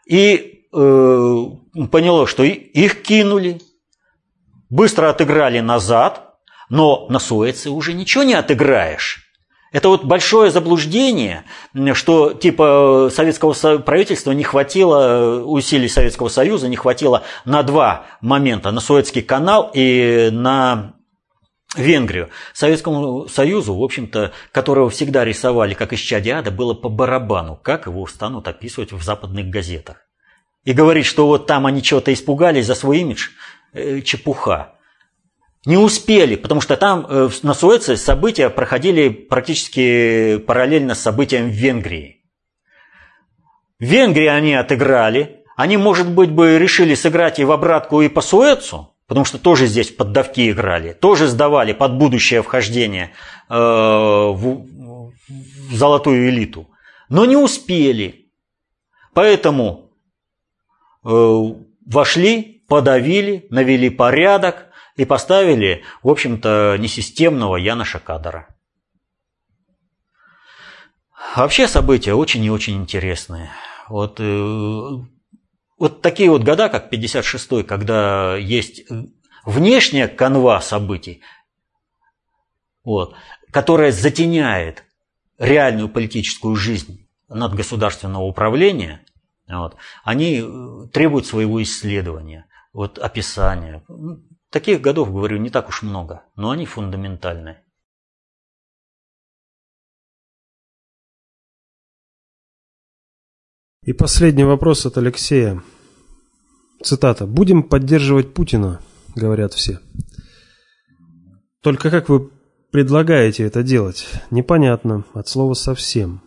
и э, поняло, что их кинули, быстро отыграли назад, но на Суэце уже ничего не отыграешь. Это вот большое заблуждение, что типа советского правительства не хватило, усилий Советского Союза не хватило на два момента, на Суэцкий канал и на Венгрию. Советскому Союзу, в общем-то, которого всегда рисовали как из ада, было по барабану, как его станут описывать в западных газетах. И говорить, что вот там они чего-то испугались за свой имидж, э, чепуха. Не успели, потому что там э, на Суэце события проходили практически параллельно с событием в Венгрии. В Венгрии они отыграли. Они, может быть, бы решили сыграть и в обратку, и по Суэцу, потому что тоже здесь поддавки играли, тоже сдавали под будущее вхождение э, в, в золотую элиту. Но не успели. Поэтому вошли, подавили, навели порядок и поставили, в общем-то, несистемного Яна Шакадара. Вообще события очень и очень интересные. Вот, э, вот такие вот года, как 56-й, когда есть внешняя канва событий, вот, которая затеняет реальную политическую жизнь надгосударственного управления – вот. Они э, требуют своего исследования, вот, описания. Таких годов, говорю, не так уж много, но они фундаментальные. И последний вопрос от Алексея. Цитата. «Будем поддерживать Путина», — говорят все. Только как вы предлагаете это делать? Непонятно, от слова совсем.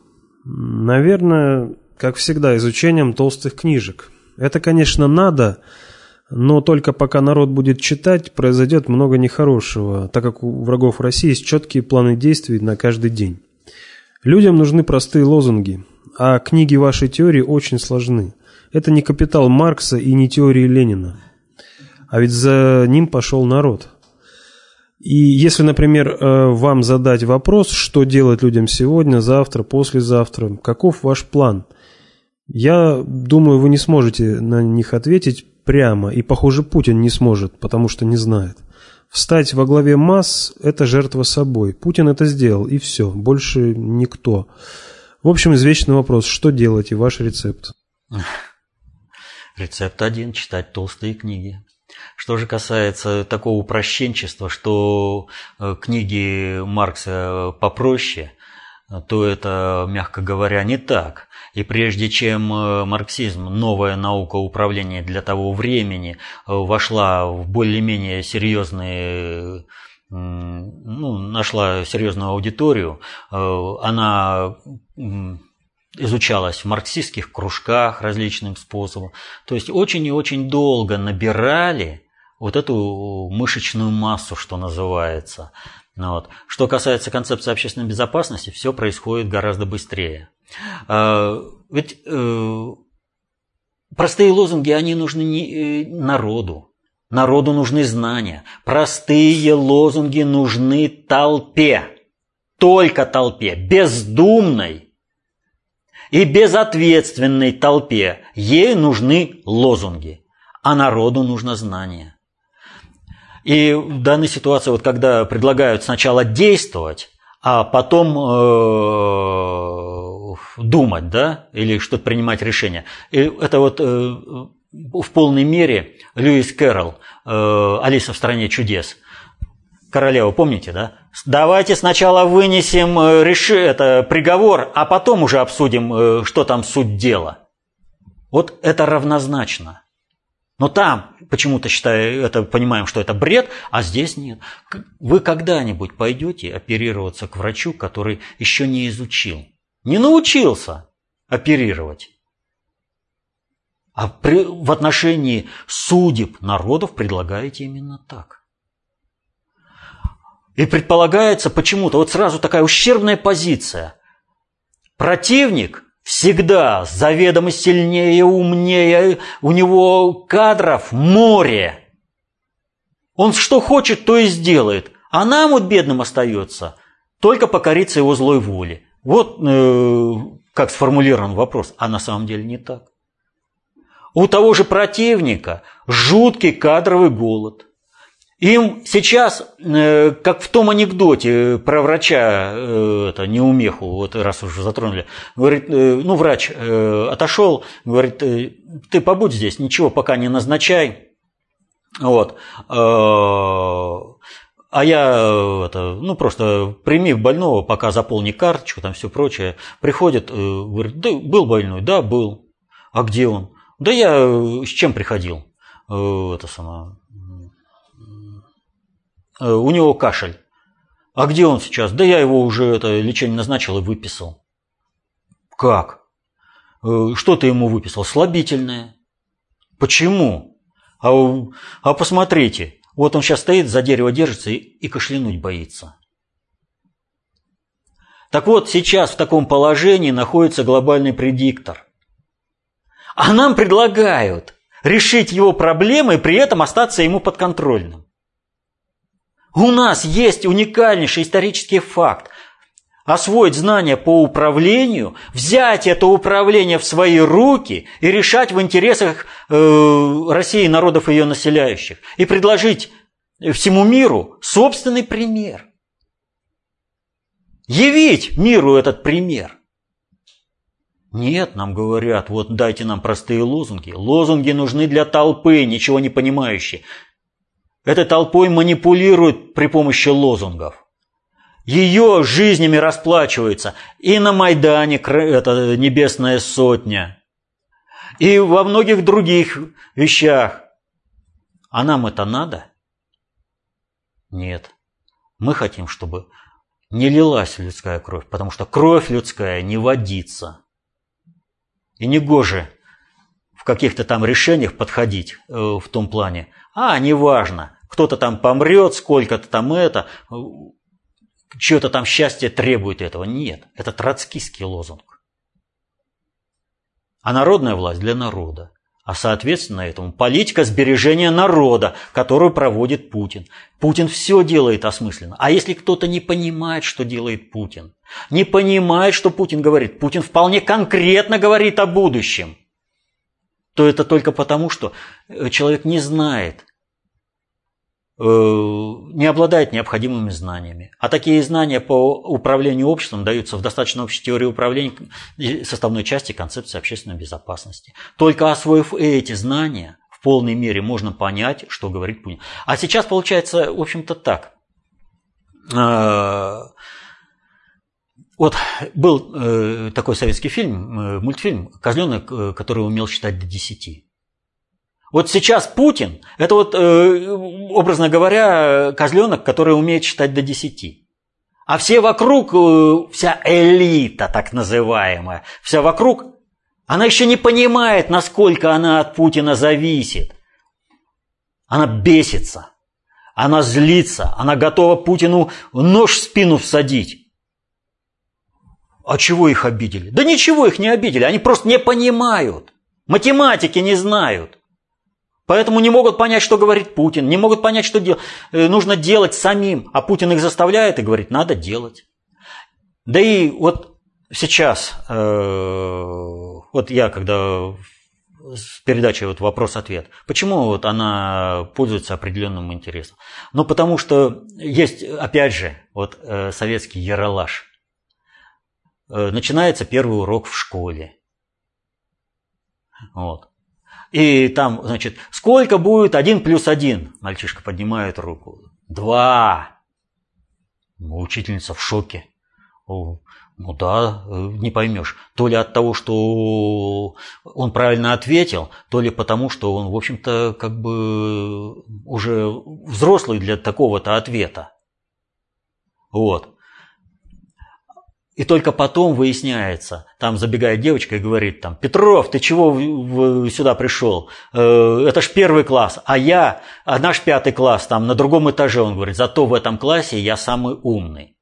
Наверное, как всегда, изучением толстых книжек. Это, конечно, надо, но только пока народ будет читать, произойдет много нехорошего, так как у врагов России есть четкие планы действий на каждый день. Людям нужны простые лозунги, а книги вашей теории очень сложны. Это не капитал Маркса и не теории Ленина. А ведь за ним пошел народ. И если, например, э, вам задать вопрос, что делать людям сегодня, завтра, послезавтра, каков ваш план – я думаю, вы не сможете на них ответить прямо, и, похоже, Путин не сможет, потому что не знает. Встать во главе масс – это жертва собой. Путин это сделал, и все, больше никто. В общем, извечный вопрос, что делать и ваш рецепт? Рецепт один – читать толстые книги. Что же касается такого упрощенчества, что э, книги Маркса попроще, то это, мягко говоря, не так. И прежде чем э, марксизм, новая наука управления для того времени, э, вошла в более-менее серьезные ну, нашла серьезную аудиторию, э, она изучалась в марксистских кружках различным способом. То есть очень и очень долго набирали вот эту мышечную массу, что называется. Ну вот. Что касается концепции общественной безопасности, все происходит гораздо быстрее. А, ведь э, простые лозунги, они нужны не, э, народу. Народу нужны знания. Простые лозунги нужны толпе. Только толпе. Бездумной. и безответственной толпе ей нужны лозунги, а народу нужно знание. И в данной ситуации, вот когда предлагают сначала действовать, а потом э, думать, да, или что-то принимать решение. И это вот э, в полной мере Льюис Кэрролл, э, Алиса в стране чудес. Королева, помните, да? Давайте сначала вынесем реши, это, приговор, а потом уже обсудим, что там суть дела. Вот это равнозначно. Но там почему-то считаю, это понимаем, что это бред, а здесь нет. Вы когда-нибудь пойдете оперироваться к врачу, который еще не изучил, не научился оперировать? А при, в отношении судеб народов предлагаете именно так. И предполагается почему-то вот сразу такая ущербная позиция. Противник всегда заведомо сильнее, умнее, у него кадров море. Он что хочет, то и сделает. А нам вот бедным остается только покориться его злой воле. Вот э, как сформулирован вопрос, а на самом деле не так. У того же противника жуткий кадровый голод – им сейчас, э, как в том анекдоте про врача, э, это неумеху, вот раз уже затронули, говорит, э, ну, врач отошел, говорит, ты побудь здесь, ничего пока не назначай, вот, а я, это, ну, просто прими больного, пока заполни карточку, там все прочее. Приходит, говорит, да, был больной, да, был. А где он? Да я с чем приходил? Это самое, у него кашель. А где он сейчас? Да я его уже это лечение назначил и выписал. Как? Э, что ты ему выписал? Слабительное. Почему? А, а посмотрите, вот он сейчас стоит, за дерево держится и, и кашлянуть боится. Так вот, сейчас в таком положении находится глобальный предиктор. А нам предлагают решить его проблемы и при этом остаться ему подконтрольным. У нас есть уникальнейший исторический факт. Освоить знания по управлению, взять это управление в свои руки и решать в интересах э, России и народов ее населяющих. И предложить всему миру собственный пример. Явить миру этот пример. Нет, нам говорят, вот дайте нам простые лозунги. Лозунги нужны для толпы, ничего не понимающей. Этой толпой манипулируют при помощи лозунгов. Ее жизнями расплачиваются и на Майдане, это небесная сотня, и во многих других вещах. А нам это надо? Нет. Мы хотим, чтобы не лилась людская кровь, потому что кровь людская не водится. И не гоже в каких-то там решениях подходить э, в том плане, а, неважно, кто-то там помрет, сколько-то там это, чье-то там счастье требует этого. Нет, это троцкистский лозунг. А народная власть для народа. А соответственно этому политика сбережения народа, которую проводит Путин. Путин все делает осмысленно. А если кто-то не понимает, что делает Путин, не понимает, что Путин говорит, Путин вполне конкретно говорит о будущем, то это только потому, что человек не знает, Э, не обладает необходимыми знаниями. А такие знания по управлению обществом даются в достаточно общей теории управления составной части концепции общественной безопасности. Только освоив эти знания, в полной мере можно понять, что говорит Путин. А сейчас получается, в общем-то, так. Э, вот был э, такой советский фильм, мультфильм «Козленок, который умел считать до десяти». Вот сейчас Путин – это вот, э, образно говоря, козленок, который умеет считать до десяти. А все вокруг, э, вся элита так называемая, вся вокруг, она еще не понимает, насколько она от Путина зависит. Она бесится, она злится, она готова Путину нож в спину всадить. А чего их обидели? Да ничего их не обидели, они просто не понимают. Математики не знают. Поэтому не могут понять, что говорит Путин, не могут понять, что дел... Э, нужно делать самим. А Путин их заставляет и говорит, надо делать. Да и вот сейчас, вот я когда с передачей вот вопрос-ответ. Почему вот она пользуется определенным интересом? Ну, потому что есть, опять же, вот э, советский яролаж. Э, начинается первый урок в школе. Вот. И там, значит, сколько будет один плюс один? Мальчишка поднимает руку. Два. Учительница в шоке. Ну да, э, не поймешь. То ли от того, что он правильно ответил, то ли потому, что он, в общем-то, как бы уже взрослый для такого-то ответа. Вот. И только потом выясняется, там забегает девочка и говорит, там, Петров, ты чего сюда пришел? Э, это ж первый класс, а я, а наш пятый класс там на другом этаже, он говорит, зато в этом классе я самый умный.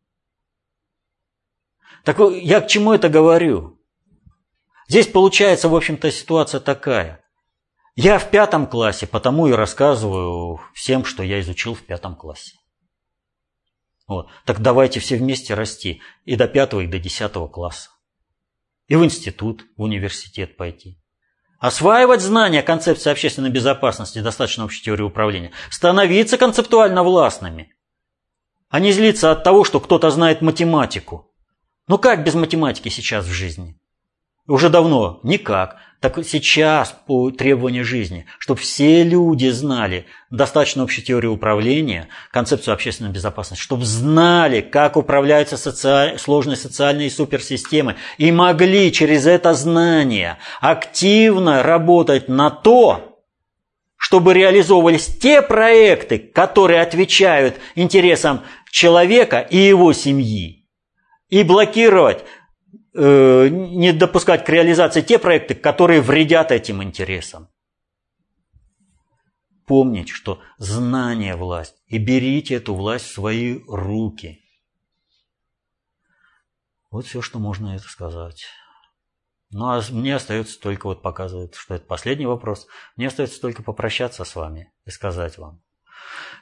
Так я к чему это говорю? Здесь получается, в общем-то, ситуация такая. Я в пятом классе, потому и рассказываю всем, что я изучил в пятом классе. Вот. Так давайте все вместе расти и до пятого, и до десятого класса. И в институт, в университет пойти. Осваивать знания концепции общественной безопасности, достаточно общей теории управления. Становиться концептуально властными. А не злиться от того, что кто-то знает математику. Ну как без математики сейчас в жизни? Уже давно никак. Так сейчас по требованию жизни, чтобы все люди знали достаточно общей теории управления, концепцию общественной безопасности, чтобы знали, как управляются социаль... сложные социальные суперсистемы и могли через это знание активно работать на то, чтобы реализовывались те проекты, которые отвечают интересам человека и его семьи и блокировать, э, не допускать к реализации те проекты, которые вредят этим интересам. Помнить, что знание – власть, и берите эту власть в свои руки. Вот все, что можно это сказать. Ну, а мне остается только вот показывать, что это последний вопрос. Мне остается только попрощаться с вами и сказать вам.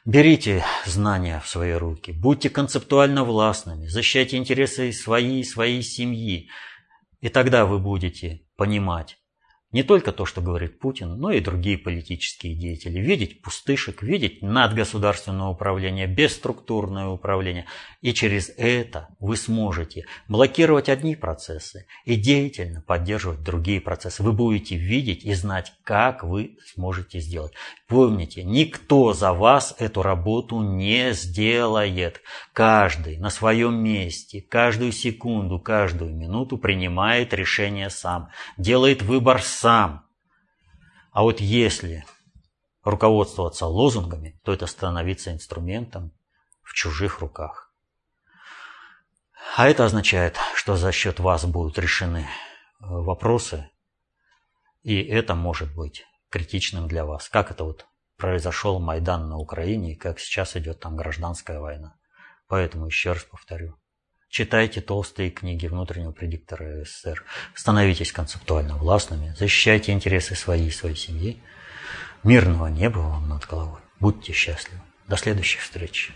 Берите знания в свои руки, будьте концептуально властными, защищайте интересы своей и своей семьи, и тогда вы будете понимать, не только то, что говорит Путин, но и другие политические деятели. Видеть пустышек, видеть надгосударственное управление, бесструктурное управление. И через это вы сможете блокировать одни процессы и деятельно поддерживать другие процессы. Вы будете видеть и знать, как вы сможете сделать. Помните, никто за вас эту работу не сделает. Каждый на своем месте, каждую секунду, каждую минуту принимает решение сам, делает выбор сам. А вот если руководствоваться лозунгами, то это становится инструментом в чужих руках. А это означает, что за счет вас будут решены э, вопросы, и это может быть критичным для вас. Как это вот произошел Майдан на Украине, и как сейчас идет там гражданская война. Поэтому еще раз повторю, Читайте толстые книги внутреннего предиктора СССР. Становитесь концептуально властными. Защищайте интересы своей и своей семьи. Мирного неба вам над головой. Будьте счастливы. До следующих встреч.